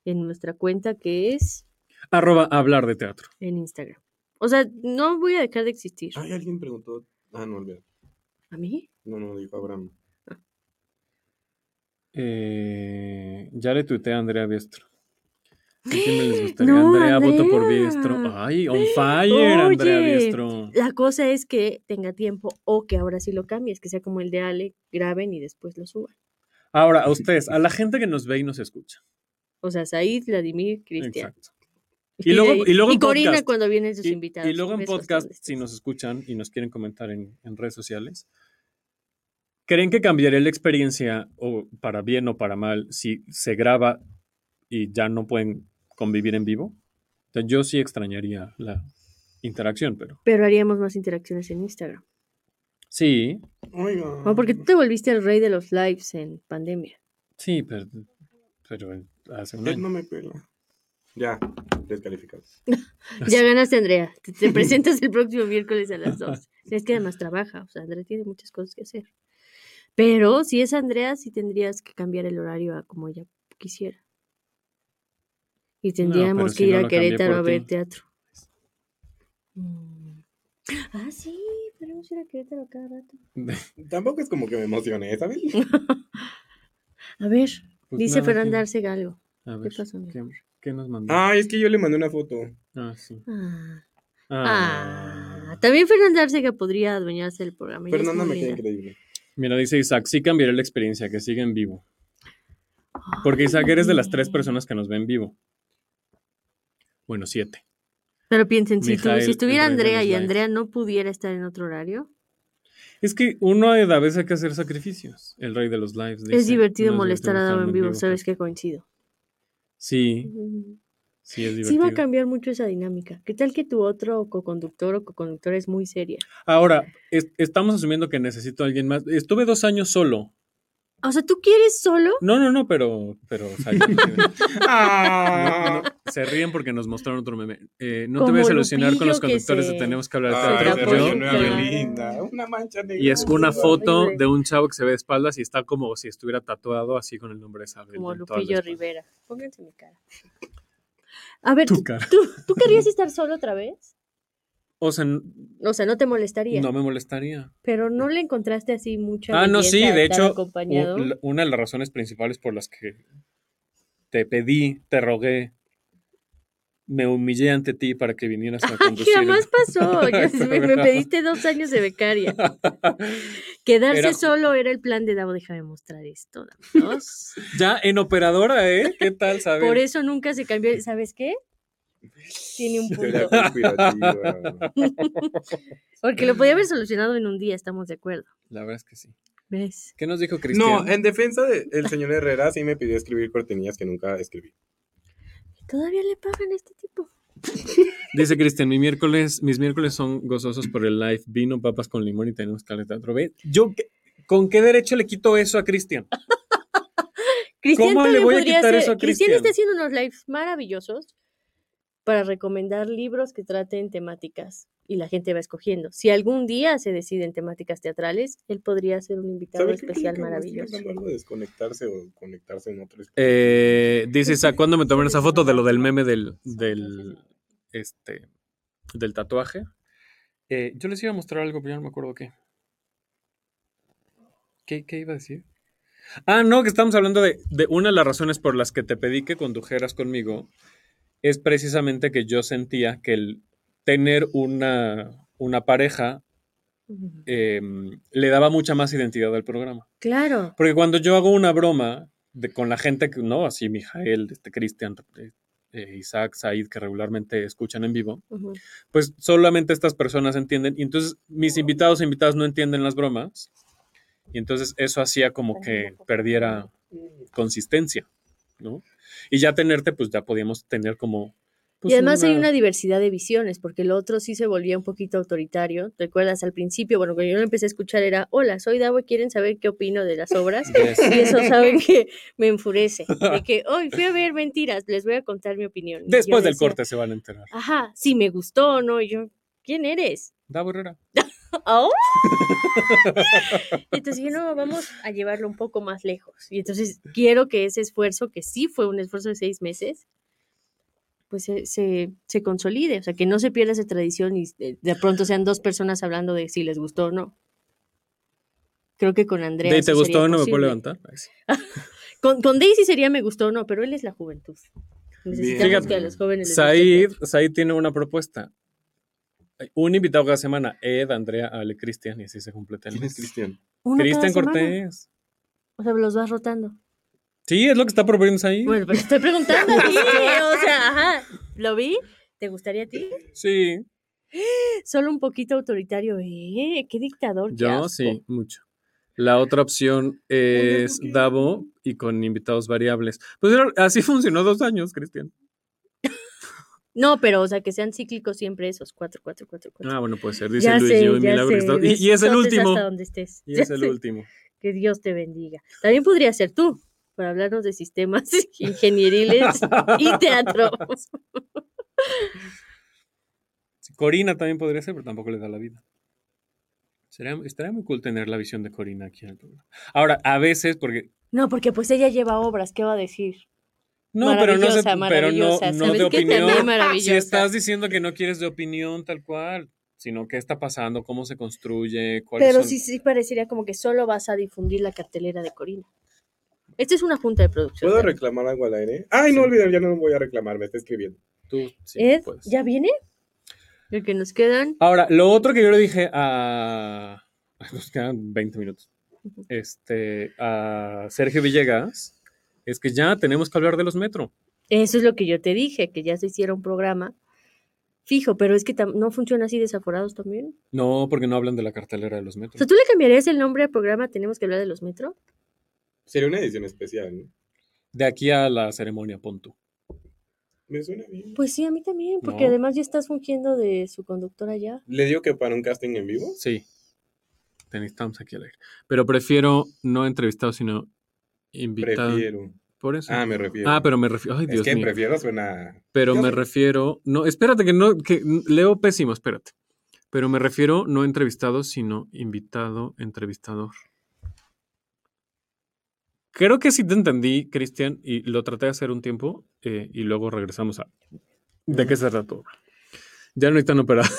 en nuestra cuenta que es arroba hablar de teatro. en Instagram. O sea, no voy a dejar de existir. Ay, alguien preguntó. Ah, no, olvidé. ¿A mí? No, no, dijo Abraham. Eh, ya le tuiteé a Andrea Biestro. ¿A quién me les gustaría? No, Andrea, voto por. Biestro. Ay, on fire, Andrea. Biestro. La cosa es que tenga tiempo o que ahora sí lo cambies, que sea como el de Ale, graben y después lo suban. Ahora, a ustedes, a la gente que nos ve y nos escucha. O sea, Said, Vladimir, Cristian. Exacto. Y luego- y luego en Corina podcast. cuando vienen sus Y, invitados. y luego en podcast, si nos escuchan y nos quieren comentar en, en redes sociales, ¿creen que cambiaría la experiencia o para bien o para mal si se graba y ya no pueden convivir en vivo? O sea, yo sí extrañaría la interacción, pero Pero haríamos más interacciones en Instagram. sí, Oiga. No, porque tú te volviste el rey de los lives en pandemia. sí, pero, pero hace un Él año. no me pela. Ya, descalificado. [LAUGHS] Ya ganaste, Andrea. Te, te [LAUGHS] presentas el próximo miércoles a las 2. Es que además trabaja. O sea, Andrea tiene muchas cosas que hacer. Pero si es Andrea, sí tendrías que cambiar el horario a como ella quisiera. Y tendríamos que si ir no a Querétaro a ver ti. teatro. Mm. Ah, sí, podemos ir a Querétaro cada rato. [LAUGHS] Tampoco es como que me emocioné, ¿sabes? A ver, Pues dice Fernanda ¿qué- Arce Galgo. A ver, pasó, amigo? ¿qué, qué nos mandó? Ay, es que yo le mandé una foto. Ah, sí. Ah. Ah. Ah, también Fernanda Arcega podría adueñarse del programa. Fernanda me queda increíble. Mira, dice Isaac, sí cambiaré la experiencia, que siga en vivo. Porque Isaac eres de las tres personas que nos ven vivo. Bueno, siete. Pero piensen, si, tú- si estuviera Andrea y. Andrea no pudiera estar en otro horario, Es que uno a veces hay que hacer sacrificios. El rey de los lives. es dice. divertido No es molestar a Dado en vivo, sabes pues. que coincido. Sí, sí es Sí divertido. va a cambiar mucho esa dinámica. ¿Qué tal que tu otro coconductor o coconductora es muy seria? Ahora, es- estamos asumiendo que necesito a alguien más. Estuve dos años solo. O sea, ¿tú quieres solo? No, no, no, pero, pero o sea, [LAUGHS] Ah. no, no, se ríen porque nos mostraron otro meme. Eh, no te vayas a ilusionar con los conductores se- de Tenemos que hablar de Ay, teatro. Una mancha negra. y es una foto de un chavo que se ve de espaldas y está como si estuviera tatuado así con el nombre de Isabel. Como Lupillo. Rivera. Pónganse mi cara. A ver, Tu ¿tú, cara. tú- tú querrías estar solo otra vez? O sea, O sea, no te molestaría. no me molestaría. Pero no le encontraste así mucha Ah, no, sí, de hecho, acompañado. una de las razones principales por las que te pedí, te rogué, me humillé ante ti para que vinieras a [LAUGHS] Ay, conducir. jamás pasó. [LAUGHS] Me, me pediste dos años de becaria. [LAUGHS] Quedarse Era- solo era el plan de Davo. Déjame mostrar esto. dos. ya en operadora, ¿eh? ¿Qué tal, sabes? Por eso nunca se cambió. ¿Sabes qué? Tiene un [LAUGHS] punto. [LAUGHS] Porque lo podía haber solucionado en un día, estamos de acuerdo. La verdad es que sí. ¿Ves? ¿Qué nos dijo Cristian? No, en defensa del señor Herrera sí me pidió escribir cortinillas que nunca escribí. Todavía le pagan a este tipo. [LAUGHS] Dice Cristian, mi miércoles, mis miércoles son gozosos por el live. Vino, papas con limón y tenemos que hablar de teatro. ¿Ve? Yo, ¿qué- ¿con qué derecho le quito eso a Cristian? Cristian ¿Cómo le voy a quitar hacer- eso a Cristian Cristian? está haciendo unos lives maravillosos para recomendar libros que traten temáticas y la gente va escogiendo. Si algún día se deciden temáticas teatrales, él podría ser un invitado especial que maravilloso. de desconectarse o conectarse en otro. Eh, dice Isaac, ¿cuándo me tomaron esa foto de lo del [LAUGHS] meme del, del, este, del tatuaje? Eh, yo les iba a mostrar algo, pero ya no me acuerdo qué. ¿Qué, qué iba a decir? Ah, no, que estamos hablando de, de una de las razones por las que te pedí que condujeras conmigo es precisamente que yo sentía que el tener una, una pareja eh, le daba mucha más identidad al programa. Claro. Porque cuando yo hago una broma de, con la gente, que no, así Mijael, este Cristian, eh, eh, Isaac, Said, que regularmente escuchan en vivo, pues solamente estas personas entienden. Y entonces mis invitados e invitadas no entienden las bromas. Y entonces eso hacía como que perdiera consistencia, ¿no? Y ya tenerte, pues ya podíamos tener como... pues, y además hay una diversidad de visiones, porque el otro sí se volvía un poquito autoritario. ¿Te acuerdas al principio? Bueno, cuando yo lo empecé a escuchar era, hola, soy Davo, ¿quieren saber qué opino de las obras? [LAUGHS] Yes. Y eso saben [LAUGHS] que me enfurece. De que, hoy fui a ver [LAUGHS] mentiras, les voy a contar mi opinión. Después del decía, corte se van a enterar. Ajá, si me gustó o no. Y yo, ¿quién eres? Davo Herrera. ¡Oh! Y [LAUGHS] entonces dije, no, vamos a llevarlo un poco más lejos. Y entonces quiero que ese esfuerzo, que sí fue un esfuerzo de seis meses, pues se, se, se consolide, o sea, que no se pierda esa tradición y de, de pronto sean dos personas hablando de si les gustó o no. Creo que con Andrea. ¿De sí te gustó sería o no me puedo levantar? [LAUGHS] Con, con Daisy sería me gustó o no, pero él es la juventud. Necesitamos Fíjate, que a los jóvenes les Said. Said tiene una propuesta. Un invitado cada semana, Ed, Andrea, Ale, Cristian, y así se completa el ¿Quién es. Cristian? Cortés. O sea, los vas rotando. Sí, es lo que está proponiendo Said. Bueno, pero estoy preguntando [LAUGHS] a ti. O sea, ajá, ¿lo vi? ¿Te gustaría a ti? Sí, Solo un poquito autoritario. ¿Eh? ¿Qué dictador? qué yo asco. sí, mucho. La otra opción es. Davo y con invitados variables. Pues así funcionó dos años, Cristian. No, pero, o sea, que sean cíclicos siempre esos. Cuatro, cuatro, cuatro, cuatro. Ah, bueno, puede ser. Dice ya Luis sé, Yo, ya milagro que sé. está- Y, y es el último. hasta donde estés. Y Ya es el sé. último. Que Dios te bendiga. También podría ser tú, para hablarnos de sistemas [LAUGHS] ingenieriles y teatro. Corina también podría ser, pero tampoco le da la vida. Sería, estaría muy cool tener la visión de Corina aquí en el programa. Ahora, a veces, porque. No, porque pues ella lleva obras, ¿qué va a decir? No, pero no, se, Maravillosa, pero no, maravillosa. no ¿Sabes de opinión. Si estás diciendo que no quieres de opinión tal cual, sino qué está pasando, cómo se construye, cuáles Pero son- sí, sí parecería como que solo vas a difundir la cartelera de Corina. Esta es una junta de producción. ¿Puedo también. reclamar algo al aire? Ay, no olvidar, ya no voy a reclamar, me está escribiendo. Tú, sí, Ed, puedes. ¿ya viene? El que nos quedan. Ahora, lo otro que yo le dije a. Nos quedan 20 minutos. Este, a Sergio Villegas, es que ya tenemos que hablar de los metro. Eso es lo que yo te dije, que ya se hiciera un programa fijo, pero es que no funciona así desaforados también. No, porque no hablan de la cartelera de los O metros. sea, ¿tú le cambiarías el nombre al programa? Tenemos que hablar de los metro. Sería una edición especial, ¿no? De aquí a la ceremonia, pon tú. Me suena bien. Pues sí, a mí también, porque No. además ya estás fungiendo de su conductor allá. Le digo que para un casting en vivo. Sí. Te necesitamos aquí al aire. Pero prefiero no entrevistado, sino invitado. Prefiero. Por eso. Ah, me refiero. Ah, pero me refiero. Ay, Es Dios que mío. prefiero suena. Pero me refiero. No, espérate que no. que leo pésimo, espérate. Pero me refiero no entrevistado, sino invitado, entrevistador. Creo que sí te entendí, Cristian, y lo traté de hacer un tiempo eh, y luego regresamos a. ¿De qué se trató? Ya no están operados.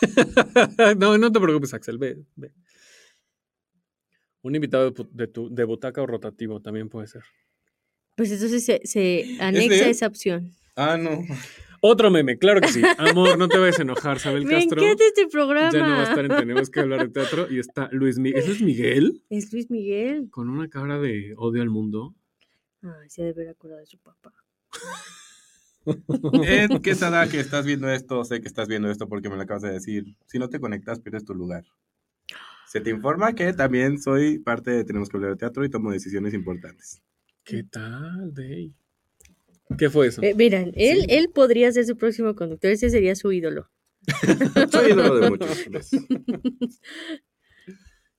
[LAUGHS] no, no te preocupes, Axel. Ve, ve. Un invitado de, de, tu, de butaca o rotativo también puede ser. Pues entonces se, se anexa esa opción. Ah, no. Otro meme, claro que sí. Amor, no te vayas a enojar, Sabel Me Castro. encanta este programa. Ya no va a estar en Tenemos que hablar de teatro y está Luis Miguel. ¿Ese es Miguel? Es Luis Miguel. Con una cara de odio al mundo. Ay, se debe haber acordado de su papá. [LAUGHS] Ed Quesada, que estás viendo esto, sé que estás viendo esto porque me lo acabas de decir. Si no te conectas, pierdes tu lugar. Se te informa que también soy parte de Tenemos que hablar de teatro y tomo decisiones importantes. ¿Qué tal, Dey? ¿Qué fue eso? Eh, miran, él, Sí. él podría ser su próximo conductor. Ese sería su ídolo. [LAUGHS] Soy ídolo de muchos.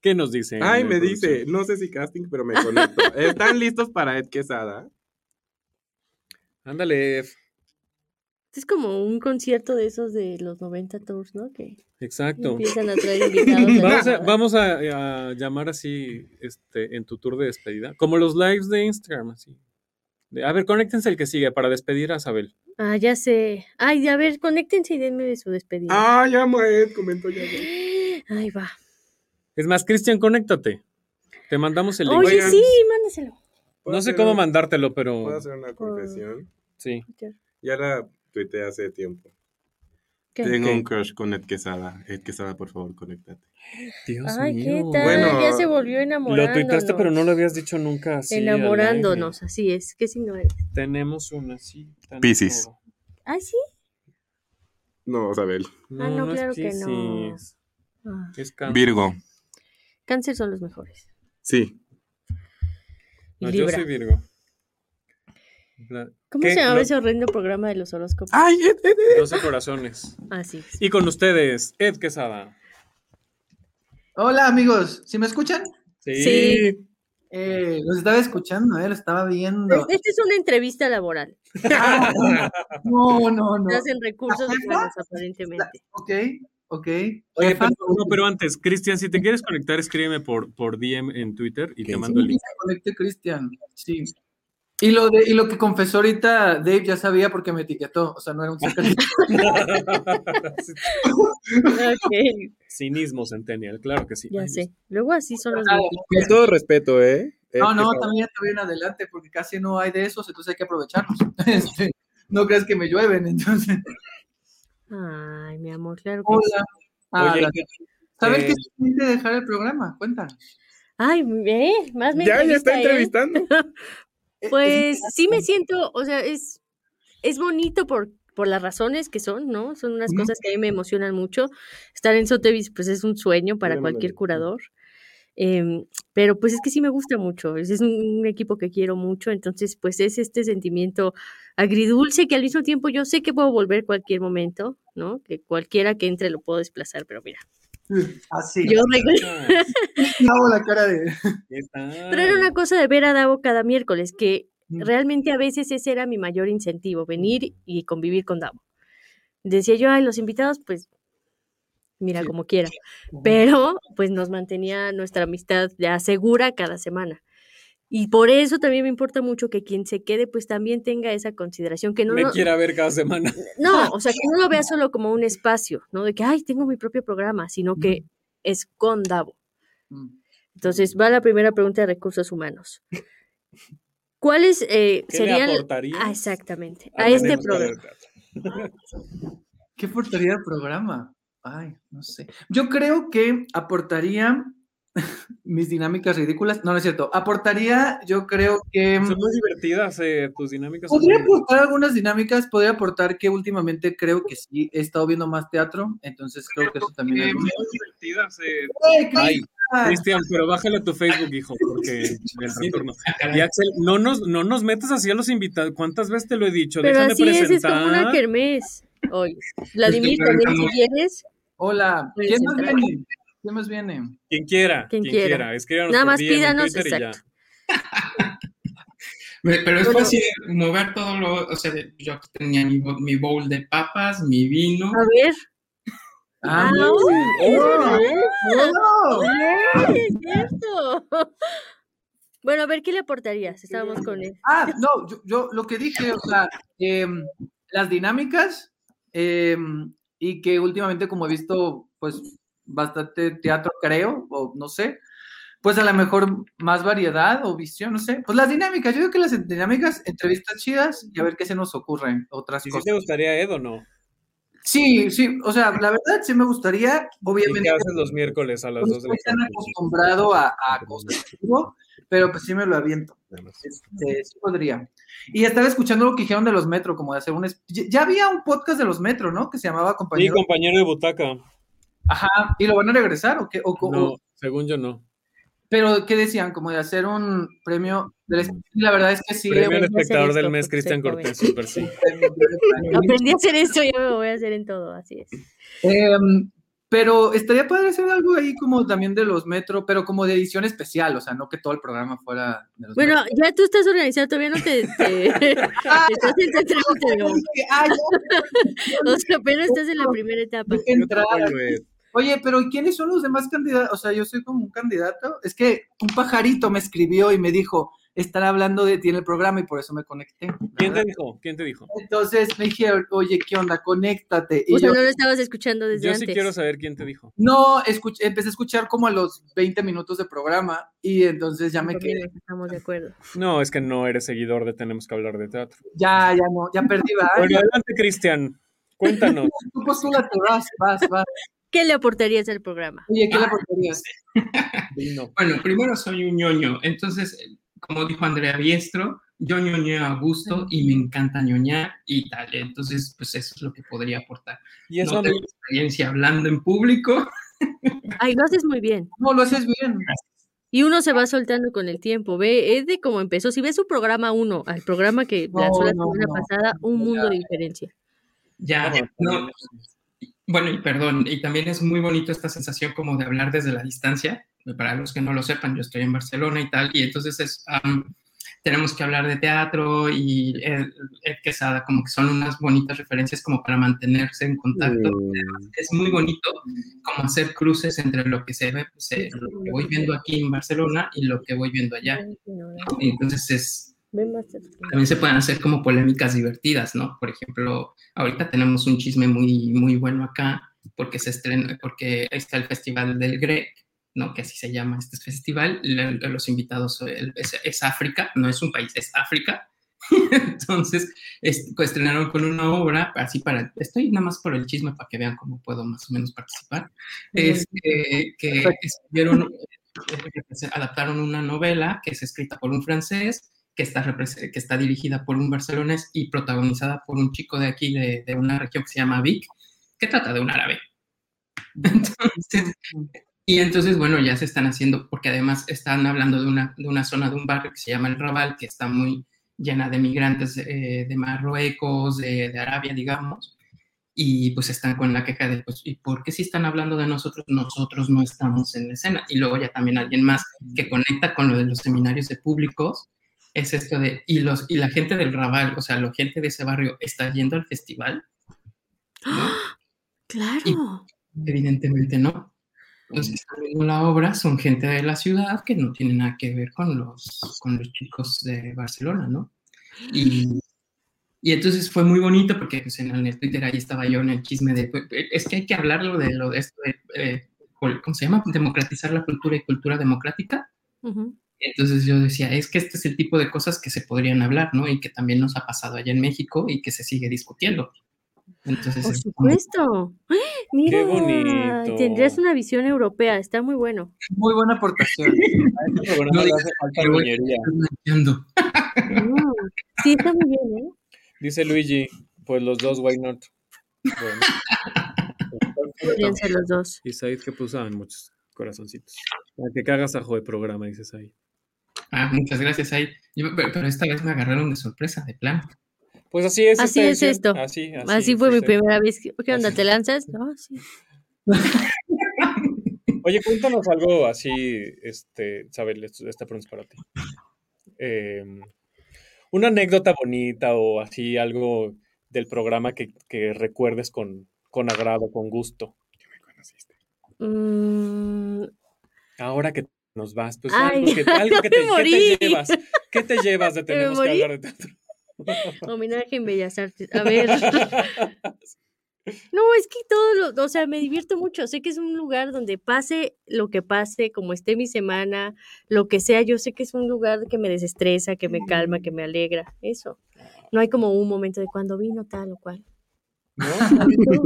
¿Qué nos dice? Ay, me producción? dice, no sé si casting, pero me conecto. ¿Están listos para Ed Quesada? Ándale. Es como un concierto de esos de los 90 tours, ¿no? Que exacto. empiezan a traer [LAUGHS] invitados. Vamos, a, nada. vamos a- a llamar así este, en tu tour de despedida. Como los lives de Instagram, así. A ver, conéctense el que sigue para despedir a Sabel. Ah, ya sé. Ay, a ver, conéctense y denme de su despedida. Ah, llamo a Ed, comentó ya. ya. Ahí va. Es más, Cristian, conéctate. Te mandamos el link. Oye, Oigan. sí, mándaselo. ¿Puedo No sé cómo un- mandártelo, ¿Puedo pero hacer una confesión? sí. Ya la tuiteé hace tiempo. ¿Qué? Tengo ¿Qué? un crush con Ed Quesada. Ed Quesada, por favor, conéctate. Dios Ay, ¿qué mío. tal? Bueno, ya se volvió Lo enamorándonos. tuitaste, pero no lo habías dicho nunca así. Enamorándonos, así es. ¿Qué signo aire. Tenemos una así. Piscis. Ah, sí. No, Sabel. No, Ah, no, no, claro es que no. Ah, Es cáncer. Virgo. cáncer son los mejores. Sí. No, yo soy Virgo. La- ¿Cómo se llamaba Lo- ese horrendo programa de los horóscopos? ¡Ay, Ed, Ed, Ed! 12 corazones. Ah, sí. Y con ustedes, Ed Quesada. Hola amigos, ¿sí me escuchan? Sí. Sí. Eh, los estaba escuchando, eh, los estaba viendo. Esta es una entrevista laboral. Ah, [LAUGHS] no, no, no. Estás en recursos humanos, aparentemente. Ok, ok. Oye, pero, no, pero antes, Cristian, si te quieres conectar, escríbeme por, por DM en Twitter y te mando el link. se conecte Cristian, sí. Y lo, de, y lo que confesó ahorita Dave ya sabía porque me etiquetó, o sea, no era un secreto. Ok, Cinismo Centennial, claro que sí. ya Ay, sé. Luego así son los Ah. Con todo respeto, ¿eh? Ed No, no, también, también adelante, porque casi no hay de esos, entonces hay que aprovecharlos. [LAUGHS] Este, no creas que me llueven, entonces. Ay, mi amor, claro que sí. Hola. Ah, Oye, la- ¿Sabes eh, qué siente dejar el programa? Cuéntanos. Ay, ¿eh? Más me Ya, ya está ¿eh? entrevistando. Eh, [LAUGHS] Pues es- sí me siento, o sea, es, es bonito por, por las razones que son, ¿no? Son unas cosas que a mí me emocionan mucho. Estar en Sotheby's, pues es un sueño para cualquier curador. Em, pero pues es que sí me gusta mucho, es, es un, un equipo que quiero mucho, entonces pues es este sentimiento agridulce que al mismo tiempo yo sé que puedo volver cualquier momento, ¿no? Que cualquiera que entre lo puedo desplazar, pero mira, Así. yo ah, No [LAUGHS] la cara de. Pero era una cosa de ver a Davo cada miércoles, que realmente a veces ese era mi mayor incentivo, venir y convivir con Davo. Decía yo, ay, los invitados, pues, mira, Sí. como quiera. Pero, pues, nos mantenía nuestra amistad ya segura cada semana. Y por eso también me importa mucho que quien se quede, pues, también tenga esa consideración, que no, Me no, quiera ver cada semana. no, o sea, que no lo vea [LAUGHS] solo como un espacio, ¿no? De que, ay, tengo mi propio programa, sino que es con Davo. Mm. Entonces, va la primera pregunta de recursos humanos. ¿Cuáles eh, ¿Qué serían... le? Ah, exactamente, Ah, a este programa. ¿Qué aportaría el programa? Ay, no sé. Yo creo que aportaría mis dinámicas ridículas. No, no es cierto. Aportaría, yo creo que. Son muy divertidas eh, tus dinámicas. Podría aportar algunas dinámicas, podría aportar que últimamente creo que sí he estado viendo más teatro, entonces creo que eso también es. muy divertidas. eh. ¡Ay, Cristian! Pero bájale a tu Facebook, hijo, porque el retorno. Y Axel, no nos, no nos metas así a los invitados. ¿Cuántas veces te lo he dicho? Pero Déjame así es, es como una presentar. kermés. Vladimir, también si quieres, Hola, ¿quién más viene? ¿Quién más viene? Quien quiera, Quien quien, quiera. quiera. Escríbanos Nada más en pídanos, Twitter y ya. exacto. [LAUGHS] Pero es Bueno. fácil mover todo lo, o sea, yo tenía mi, bo- mi bowl de papas, mi vino. a ver. Ah, Ah, verdad. ¡Oh! Es cierto. [LAUGHS] Bueno, a ver, ¿qué le aportarías? Estábamos con él. Ah, no, yo, yo lo que dije, o sea, em, las dinámicas em, y que últimamente como he visto, pues, bastante teatro, creo, o no sé, pues a lo mejor más variedad o visión, no sé. Pues las dinámicas, yo creo que las dinámicas, entrevistas chidas y a ver qué se nos ocurren, otras ¿Y si cosas. te gustaría Ed o no? Sí, sí, o sea, la verdad sí me gustaría, ¿Y obviamente. qué haces los miércoles a las No 2 de la estoy tan tarde? acostumbrado a, a cosas pero pues sí me lo aviento. Este, sí podría. Y estaba escuchando lo que dijeron de los Metro, como de hacer un... Ya había un podcast de los Metro, ¿no? Que se llamaba Sí, Compañero. compañero de butaca. Ajá. ¿Y lo van a regresar o qué? O, o- No, según yo no. pero, ¿qué decían? Como de hacer un premio del... La verdad es que sí. Premio al espectador esto, [LAUGHS] del mes, Cristian Cortés, super sí. Aprendí a hacer esto, yo me voy a hacer en todo, así es. Em, pero estaría padre hacer algo ahí como también de los Metro, pero como de edición especial, o sea, no que todo el programa fuera de los Bueno, Metro. ya tú estás organizado, todavía no te... te- [LAUGHS] [LAUGHS] estás en ¿no? Ah, ya, O sea, apenas estás en la primera etapa. te entrar. Oye, pero ¿quiénes son los demás candidatos? O sea, yo soy como un candidato. Es que un pajarito me escribió y me dijo, están hablando de ti en el programa y por eso me conecté. ¿Quién te dijo? ¿Quién te dijo? Entonces me dijeron, oye, ¿qué onda? Conéctate. Y O sea, yo, no lo estabas escuchando desde Yo antes. sí quiero saber quién te dijo. no, escuché, empecé a escuchar como a los 20 minutos de programa y entonces ya me quedé. Estamos de acuerdo. No, es que no eres seguidor de Tenemos que hablar de teatro. Ya, ya no, ya perdí. Bueno, adelante, Cristian. Cuéntanos. [LAUGHS] Tú postúlate, vas, vas, vas. ¿Qué le aportarías al programa? Oye, ¿qué le aportarías? Vino. [LAUGHS] Bueno, primero soy un ñoño, entonces, como dijo Andrea Biestro, yo ñoñeo a gusto y me encanta ñoñar y tal. Entonces, pues eso es lo que podría aportar. Y eso no tengo experiencia hablando en público. [LAUGHS] Ay, lo haces muy bien. No, lo haces bien. Y uno se va soltando con el tiempo. Ve, es de cómo empezó. Si ves su programa uno al programa que No, lanzó la semana no. pasada, un mundo de diferencia. Ya, no, bueno, y perdón, y también es muy bonito esta sensación como de hablar desde la distancia. Para los que no lo sepan, yo estoy en Barcelona y tal, y entonces es, am, tenemos que hablar de teatro y Ed, Ed Quesada, como que son unas bonitas referencias como para mantenerse en contacto. Es muy bonito como hacer cruces entre lo que se ve, se- lo que voy viendo aquí en Barcelona y lo que voy viendo allá. Y entonces es, también se pueden hacer como polémicas divertidas, ¿no? Por ejemplo, ahorita tenemos un chisme muy, muy bueno acá porque se estrena, porque está el Festival del GREC, ¿no? Que así se llama este festival. Le- Los invitados es, es África, no es un país, es África. [LAUGHS] Entonces, es- pues, estrenaron con una obra, así para, estoy nada más por el chisme para que vean cómo puedo más o menos participar, es que, que escribieron, adaptaron una novela que es escrita por un francés, que está, repres- que está dirigida por un barcelonés y protagonizada por un chico de aquí, de, de una región que se llama Vic, que trata de un árabe. [LAUGHS] Entonces, y entonces, bueno, ya se están haciendo, porque además están hablando de una, de una zona de un barrio que se llama El Raval, que está muy llena de migrantes eh, de Marruecos, de, de Arabia, digamos, y pues están con la queja de, pues, ¿y por qué si están hablando de nosotros, nosotros no estamos en la escena? Y luego ya también alguien más que conecta con lo de los seminarios de públicos, es esto de, y, los, y la gente del Raval, o sea, la gente de ese barrio está yendo al festival, ¿no? [GASPS] Claro. Evidentemente no. Están viendo la obra son gente de la ciudad que no tiene nada que ver con los, con los chicos de Barcelona, ¿no? Y, y entonces fue muy bonito porque pues, en el Twitter ahí estaba yo en el chisme de, pues, es que hay que hablarlo de lo de esto de, eh, ¿cómo se llama? Democratizar la cultura y cultura democrática. Ujú. Entonces yo decía, es que este es el tipo de cosas que se podrían hablar, ¿no? Y que también nos ha pasado allá en México y que se sigue discutiendo. Entonces, Por supuesto. ¡Ah! [GASPS] Mira, bonito. tendrías una visión europea, está muy bueno. Muy buena aportación. [LAUGHS] A este programa No le hace falta. Mm, Sí, está muy bien, ¿eh? Dice Luigi, pues los dos, why not? Bueno. Los dos. Y Said que puso ah, muchos corazoncitos. Para que cagas ajo de programa, dices ahí. Ah, muchas gracias ahí. Pero, esta vez me agarraron de sorpresa, de plan. Pues así es. Así es edición. esto. Así, así, Así fue mi primera vez. ¿Qué onda? Así. ¿Te lanzas? No, sí. [LAUGHS] Oye, cuéntanos algo así, este, Isabel, esta pregunta es para ti. Eh, una anécdota bonita o así algo del programa que, que recuerdes con, con agrado, con gusto. Que me conociste. Mm, Ahora que nos vas, pues Ay, algo que, [LAUGHS] algo que me te, ¿qué te llevas? ¿Qué te llevas de ¿Que [LAUGHS] me tenemos que hablar de teatro? homenaje en Bellas Artes. [LAUGHS] A ver. No, es que todo lo, o sea, me divierto mucho. Sé que es un lugar donde pase lo que pase, como esté mi semana, lo que sea, yo sé que es un lugar que me desestresa, que me calma, que me alegra. Eso. No hay como un momento de cuando vino tal o cual. ¿No?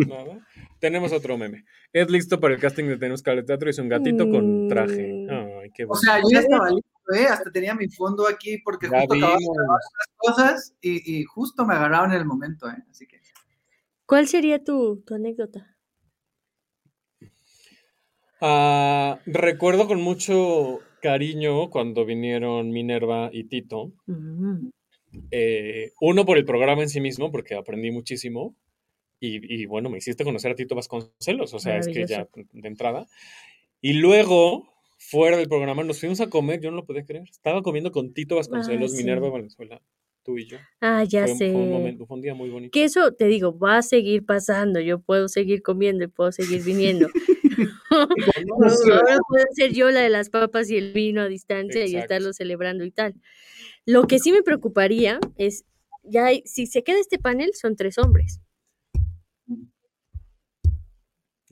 Nada. Tenemos otro meme. Es listo para el casting de Tenemos de teatro. Es un gatito con traje. Mm. Ay, qué O sea, yo ya estaba listo, ¿eh? Hasta tenía mi fondo aquí porque Ya justo acababa de otras cosas y, y justo me agarraron en el momento, ¿eh? Así que. ¿Cuál sería tu, tu anécdota? Ah, recuerdo con mucho cariño cuando vinieron Minerva y Tito. Mm, Eh, uno por el programa en sí mismo, porque aprendí muchísimo. Y, y, bueno, me hiciste conocer a Tito Vasconcelos, o sea, es que ya de entrada. Y luego, fuera del programa, nos fuimos a comer, yo no lo podía creer. Estaba comiendo con Tito Vasconcelos, sí. Minerva Valenzuela, tú y yo. Ah, ya fue, sé. fue un momento, fue un día muy bonito. Que eso, te digo, va a seguir pasando. Yo puedo seguir comiendo y puedo seguir viniendo. [LAUGHS] [LAUGHS] Ahora puedo ser yo la de las papas y el vino a distancia y Exacto. estarlo celebrando y tal. Lo que sí me preocuparía es, ya si se queda este panel, son tres hombres.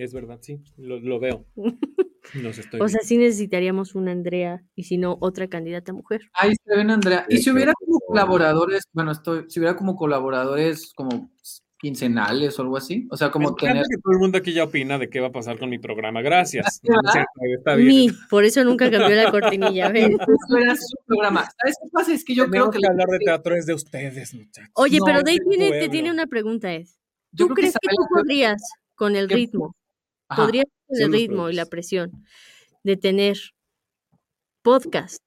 Es verdad, sí, lo, lo veo. [LAUGHS] Nos estoy O sea, sí necesitaríamos una Andrea y si no, otra candidata mujer. Ahí se ven, Andrea. Y si hubiera como colaboradores, bueno, estoy, si hubiera como colaboradores como quincenales o algo así. O sea, como tener... que todo el mundo aquí ya opina de qué va a pasar con mi programa. Gracias. [LAUGHS] ¿verdad? Está bien. Ni, por eso nunca cambió la cortinilla. ¿ven? [LAUGHS] Eso era su programa. ¿Sabes qué pasa? Es que yo creo que... que hablar de teatro es de ustedes, muchachos. Oye, No, pero es de ahí del tiene, te tiene una pregunta, Ed. ¿Tú que crees que Isabela- tú podrías, con el ritmo, Ajá. con son el ritmo y la presión de tener podcast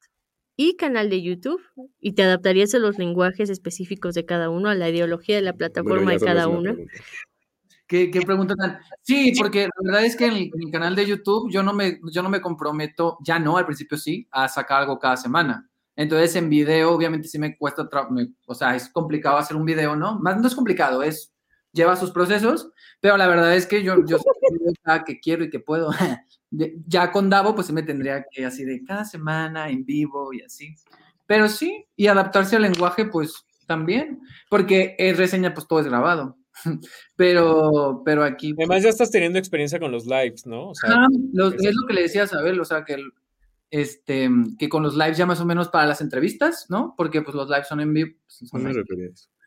y canal de YouTube y te adaptarías a los lenguajes específicos de cada uno, a la ideología de la plataforma de cada uno? ¿Qué, qué pregunta tan? Sí, porque la verdad es que en el, en el canal de YouTube yo no, me, yo no me comprometo, ya no, al principio sí, a sacar algo cada semana. Entonces en video obviamente sí me cuesta, me- o sea, es complicado hacer un video, ¿no? Más no es complicado, es, lleva sus procesos, pero la verdad es que yo, yo [LAUGHS] que quiero y que puedo. [LAUGHS] Ya con Davo pues sí me tendría que así de cada semana en vivo y así. Pero sí, y adaptarse al lenguaje pues también, porque es reseña pues todo es grabado. [LAUGHS] Pero, pero aquí. pues, Además, ya estás teniendo experiencia con los lives, ¿no? O sea, ajá, los- es lo que le decía a Sabel, o sea, que, el- este, que con los lives ya más o menos para las entrevistas, ¿no? Porque pues los lives son en vivo. pues, son live.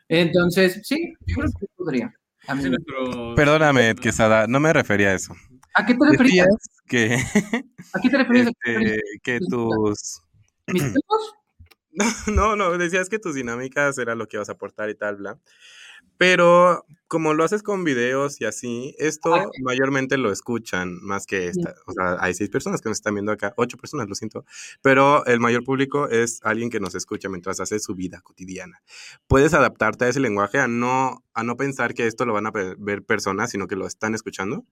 Entonces, sí, yo creo que podría. A, mí. Perdóname, Quesada, no me refería a eso. ¿A qué te referías? Que, ¿A qué te referías? ¿A qué te referías? [LAUGHS] este, que tus... ¿Mis? [CLEARS THROAT] No, no, decías que tus dinámicas era lo que ibas a aportar y tal, bla. Pero como lo haces con videos y así, esto mayormente lo escuchan más que esta. O sea, hay seis personas que nos están viendo acá, ocho personas, lo siento. Pero el mayor público es alguien que nos escucha mientras hace su vida cotidiana. Puedes adaptarte a ese lenguaje, a no, a no pensar que esto lo van a ver personas, sino que lo están escuchando.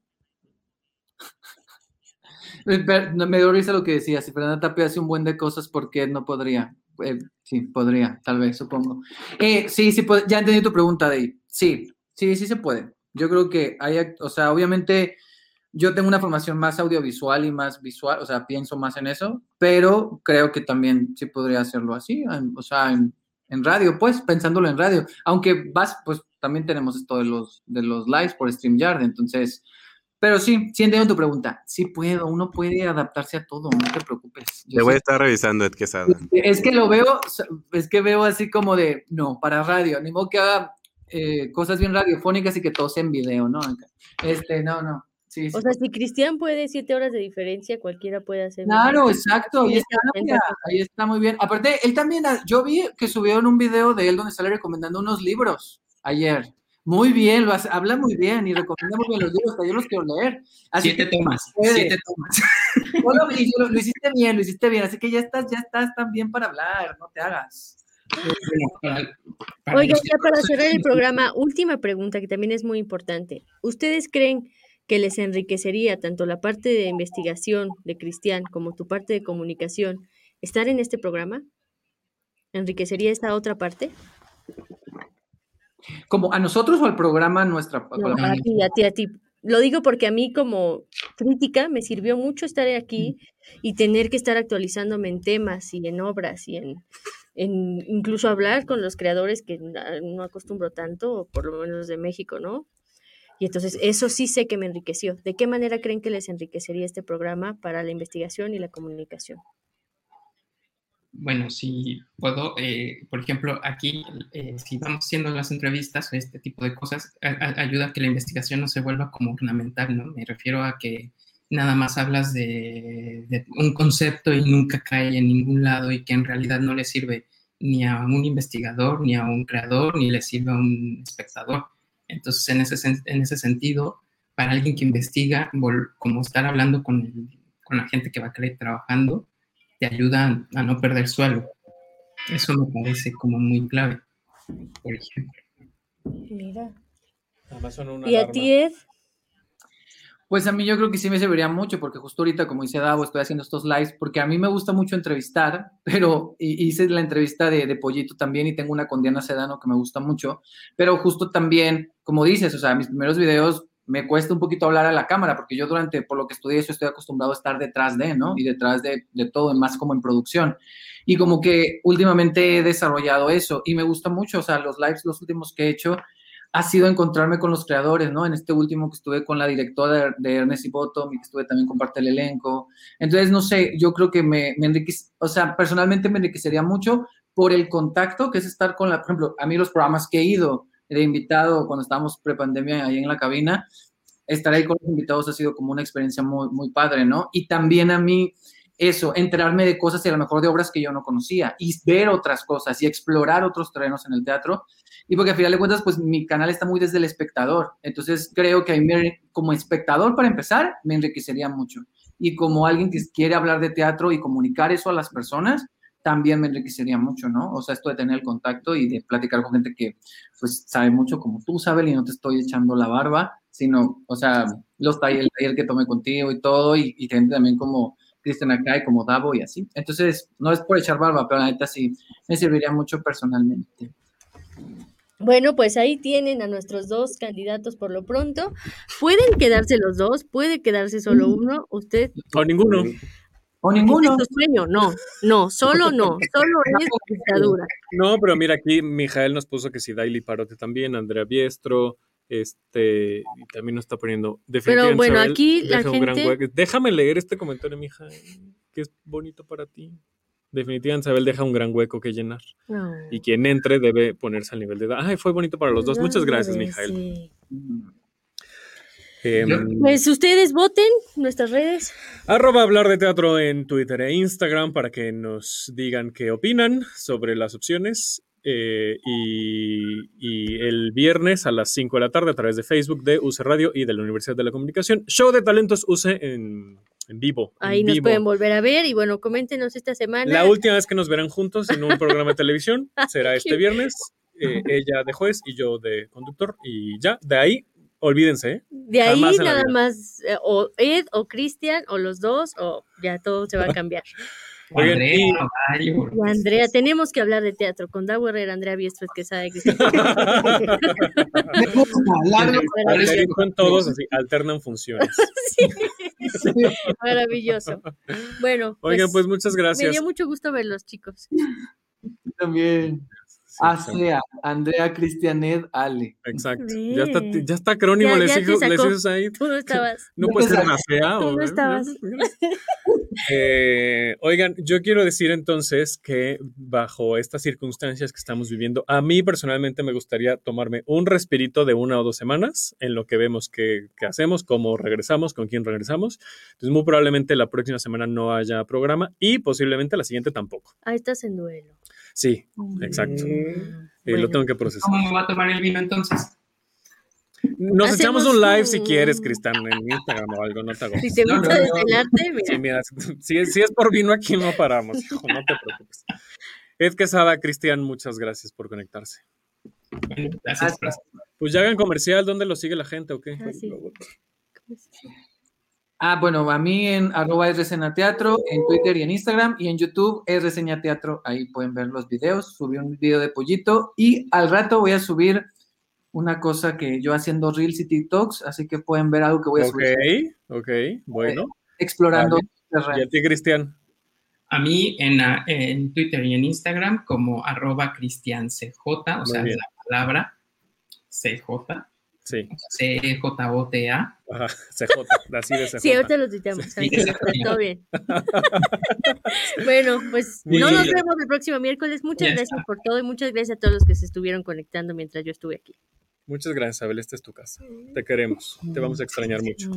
Me dio risa lo que decía. Si Fernanda Tapia hace un buen de cosas, ¿por qué no podría? Eh, sí, podría, tal vez, supongo. Eh, sí, sí, ya entendí tu pregunta, Dave. Sí, sí, sí se puede. Yo creo que hay, o sea, obviamente yo tengo una formación más audiovisual y más visual, o sea, pienso más en eso, pero creo que también sí podría hacerlo así, en- o sea, en, en radio, pues, pensándolo en radio. Aunque vas, pues, también tenemos esto de los, de los lives por StreamYard, entonces... Pero sí, sí entiendo tu pregunta. Sí puedo, uno puede adaptarse a todo, no te preocupes. Yo Te voy a estar revisando, Ed Quesada. Es que lo veo, es que veo así como de, no, para radio, ni modo que haga eh, cosas bien radiofónicas y que todo sea en video, ¿no? Este, no, no. Sí, sí. O sea, si Cristian puede siete horas de diferencia, cualquiera puede hacer. Claro, exacto, ahí está, mira, ahí está muy bien. Aparte, él también, ah, yo vi que subieron un video de él donde sale recomendando unos libros ayer. Muy bien, lo hace- habla muy bien y recomienda muy bien los libros, hasta yo los quiero leer. Así Siete que tomas, siete tomas. [LAUGHS] yo lo, lo- lo hiciste bien, lo hiciste bien, así que ya estás, ya estás también para hablar, no te hagas. Para- para Oigan, los ya para cerrar el programa, última pregunta que también es muy importante. ¿Ustedes creen que les enriquecería tanto la parte de investigación de Cristian como tu parte de comunicación estar en este programa? ¿Enriquecería esta otra parte? Como a nosotros o al programa nuestra. No, a ti, a ti, a ti. Lo digo porque a mí como crítica me sirvió mucho estar aquí y tener que estar actualizándome en temas y en obras y en, en incluso hablar con los creadores que na- no acostumbro tanto, por lo menos de México, ¿no? Y entonces eso sí sé que me enriqueció. ¿De qué manera creen que les enriquecería este programa para la investigación y la comunicación? Bueno, si puedo, eh, por ejemplo, aquí, eh, si vamos haciendo las entrevistas este tipo de cosas, ayuda a que la investigación no se vuelva como ornamental, ¿no? Me refiero a que nada más hablas de, un concepto y nunca cae en ningún lado y que en realidad no le sirve ni a un investigador, ni a un creador, ni le sirve a un espectador. Entonces, en ese, en ese sentido, para alguien que investiga, como estar hablando con, con la gente que va a trabajando, te ayuda a no perder suelo. Eso me parece como muy clave, por ejemplo. Mira. Además son una ¿Y a ti, Ed? Pues a mí yo creo que sí me serviría mucho, porque justo ahorita, como dice Davo, estoy haciendo estos lives, porque a mí me gusta mucho entrevistar, [LAUGHS] pero y- hice la entrevista de, de Pollito también y tengo una con Diana Sedano que me gusta mucho, pero justo también, como dices, o sea, mis primeros videos me cuesta un poquito hablar a la cámara, porque yo durante, por lo que estudié eso, estoy acostumbrado a estar detrás de, ¿no? Y detrás de, de todo, más como en producción. Y como que últimamente he desarrollado eso y me gusta mucho, o sea, los lives, los últimos que he hecho, ha sido encontrarme con los creadores, ¿no? En este último que estuve con la directora de, de Ernest y Bottom y que estuve también con parte del elenco. Entonces, no sé, yo creo que me, me enriquece, o sea, personalmente me enriquecería mucho por el contacto, que es estar con la, por ejemplo, a mí los programas que he ido, de invitado cuando estábamos prepandemia ahí en la cabina, estar ahí con los invitados ha sido como una experiencia muy, muy padre, ¿no? Y también a mí eso, enterarme de cosas y a lo mejor de obras que yo no conocía y ver otras cosas y explorar otros terrenos en el teatro. Y porque al final de cuentas, pues mi canal está muy desde el espectador. Entonces creo que a mí como espectador, para empezar, me enriquecería mucho. Y como alguien que quiere hablar de teatro y comunicar eso a las personas, también me enriquecería mucho, ¿no? O sea, esto de tener el contacto y de platicar con gente que pues sabe mucho como tú sabes y no te estoy echando la barba, sino, o sea, los talleres, el taller que tomé contigo y todo, y, y también como Cristian acá y como Davo y así. Entonces, no es por echar barba, pero la neta sí me serviría mucho personalmente. Bueno, pues ahí tienen a nuestros dos candidatos por lo pronto. Pueden quedarse los dos, puede quedarse solo uno, usted. O ninguno. O ninguno. ¿Es sueño? No, no, solo no, solo [LAUGHS] es dictadura. No, pero mira, aquí Mijael nos puso que si Daily Parote también, Andrea Biestro, este, y también nos está poniendo. Pero bueno, aquí la gente. Déjame leer este comentario, mija, que es bonito para ti. Definitivamente Isabel deja un gran hueco que llenar. Y quien entre debe ponerse al nivel de edad. Ay, fue bonito para los dos. Muchas gracias, Mijael. Em, pues ustedes voten nuestras redes. Arroba hablar de teatro en Twitter e Instagram para que nos digan qué opinan sobre las opciones. Eh, y, el viernes a las 5 de la tarde a través de Facebook de UCE Radio y de la Universidad de la Comunicación. Show de talentos UCE en, vivo. Ahí nos pueden volver a ver y bueno, coméntenos esta semana. La última vez que nos verán juntos en un programa de televisión [LAUGHS] será este viernes. Eh, ella de juez y yo de conductor y ya, de ahí olvídense. ¿eh? De ahí nada más, o Ed o Cristian o los dos, o ya todo se va a cambiar. [LAUGHS] Andrea, Andrea, tenemos que hablar de teatro con Dago Herrera, Andrea Biestro, que sabe que con [LAUGHS] todos así, alternan funciones. [LAUGHS] Maravilloso. Bueno, oigan, pues, pues, muchas gracias. Me dio mucho gusto verlos, chicos. También. Asea, Andrea Cristianet Ale. Exacto. Ya está, ya está acrónimo, les, dices ahí. Tú no estabas. No puede ser una fea. Tú no estabas. Eh, oigan, yo quiero decir entonces que bajo estas circunstancias que estamos viviendo, a mí personalmente me gustaría tomarme un respirito de una o dos semanas en lo que vemos que, hacemos, cómo regresamos, con quién regresamos. Entonces, muy probablemente la próxima semana no haya programa y posiblemente la siguiente tampoco. Ahí estás en duelo. Sí, exacto. Mm. Eh, lo tengo que procesar. ¿Cómo me va a tomar el vino entonces? Nos echamos un live si quieres, Cristian, en Instagram o algo, no te hago. Si te gusta desvelarte, mira. Sí, mira, si, si, es por vino aquí no paramos, hijo, no te preocupes. Ed Quesada, Cristian, muchas gracias por conectarse. Gracias. Pues ya hagan comercial, ¿dónde lo sigue la gente o qué? Ah, sí. Ah, bueno, a mí en arroba es teatro, en Twitter y en Instagram, y en YouTube es reseña teatro, ahí pueden ver los videos, subí un video de pollito, y al rato voy a subir una cosa que yo haciendo Reels y TikToks, así que pueden ver algo que voy a subir. Ok, ok, bueno. Eh, explorando. ¿Y a ti, Cristian? A mí en, en, Twitter y en Instagram como arroba cristiancj, o sea, la palabra CJ. Sí. C-J-O-T-A. Ajá, CJ, así de CJ. Sí, ahorita lo tuiteamos. Sí, todo bien. [LAUGHS] bueno, pues no nos vemos el próximo miércoles. Muchas gracias por todo y muchas gracias a todos los que se estuvieron conectando mientras yo estuve aquí. Muchas gracias, Abel. Esta es tu casa. Te queremos. Te vamos a extrañar mucho.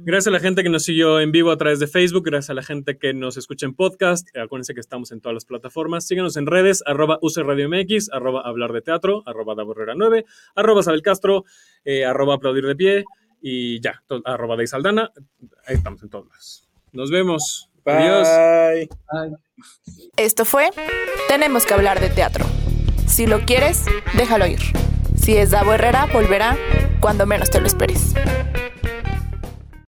Gracias a la gente que nos siguió en vivo a través de Facebook. Gracias a la gente que nos escucha en podcast. Acuérdense que estamos en todas las plataformas. Síguenos en redes, arroba Radio MX, arroba hablar de teatro, arroba 9, arroba Sabel Castro, eh, arroba aplaudir de pie y ya, arroba de Saldana. Ahí estamos en todas. Nos vemos. Adiós. Esto fue Tenemos que hablar de teatro. Si lo quieres, déjalo ir. Si es Davo Herrera, volverá cuando menos te lo esperes.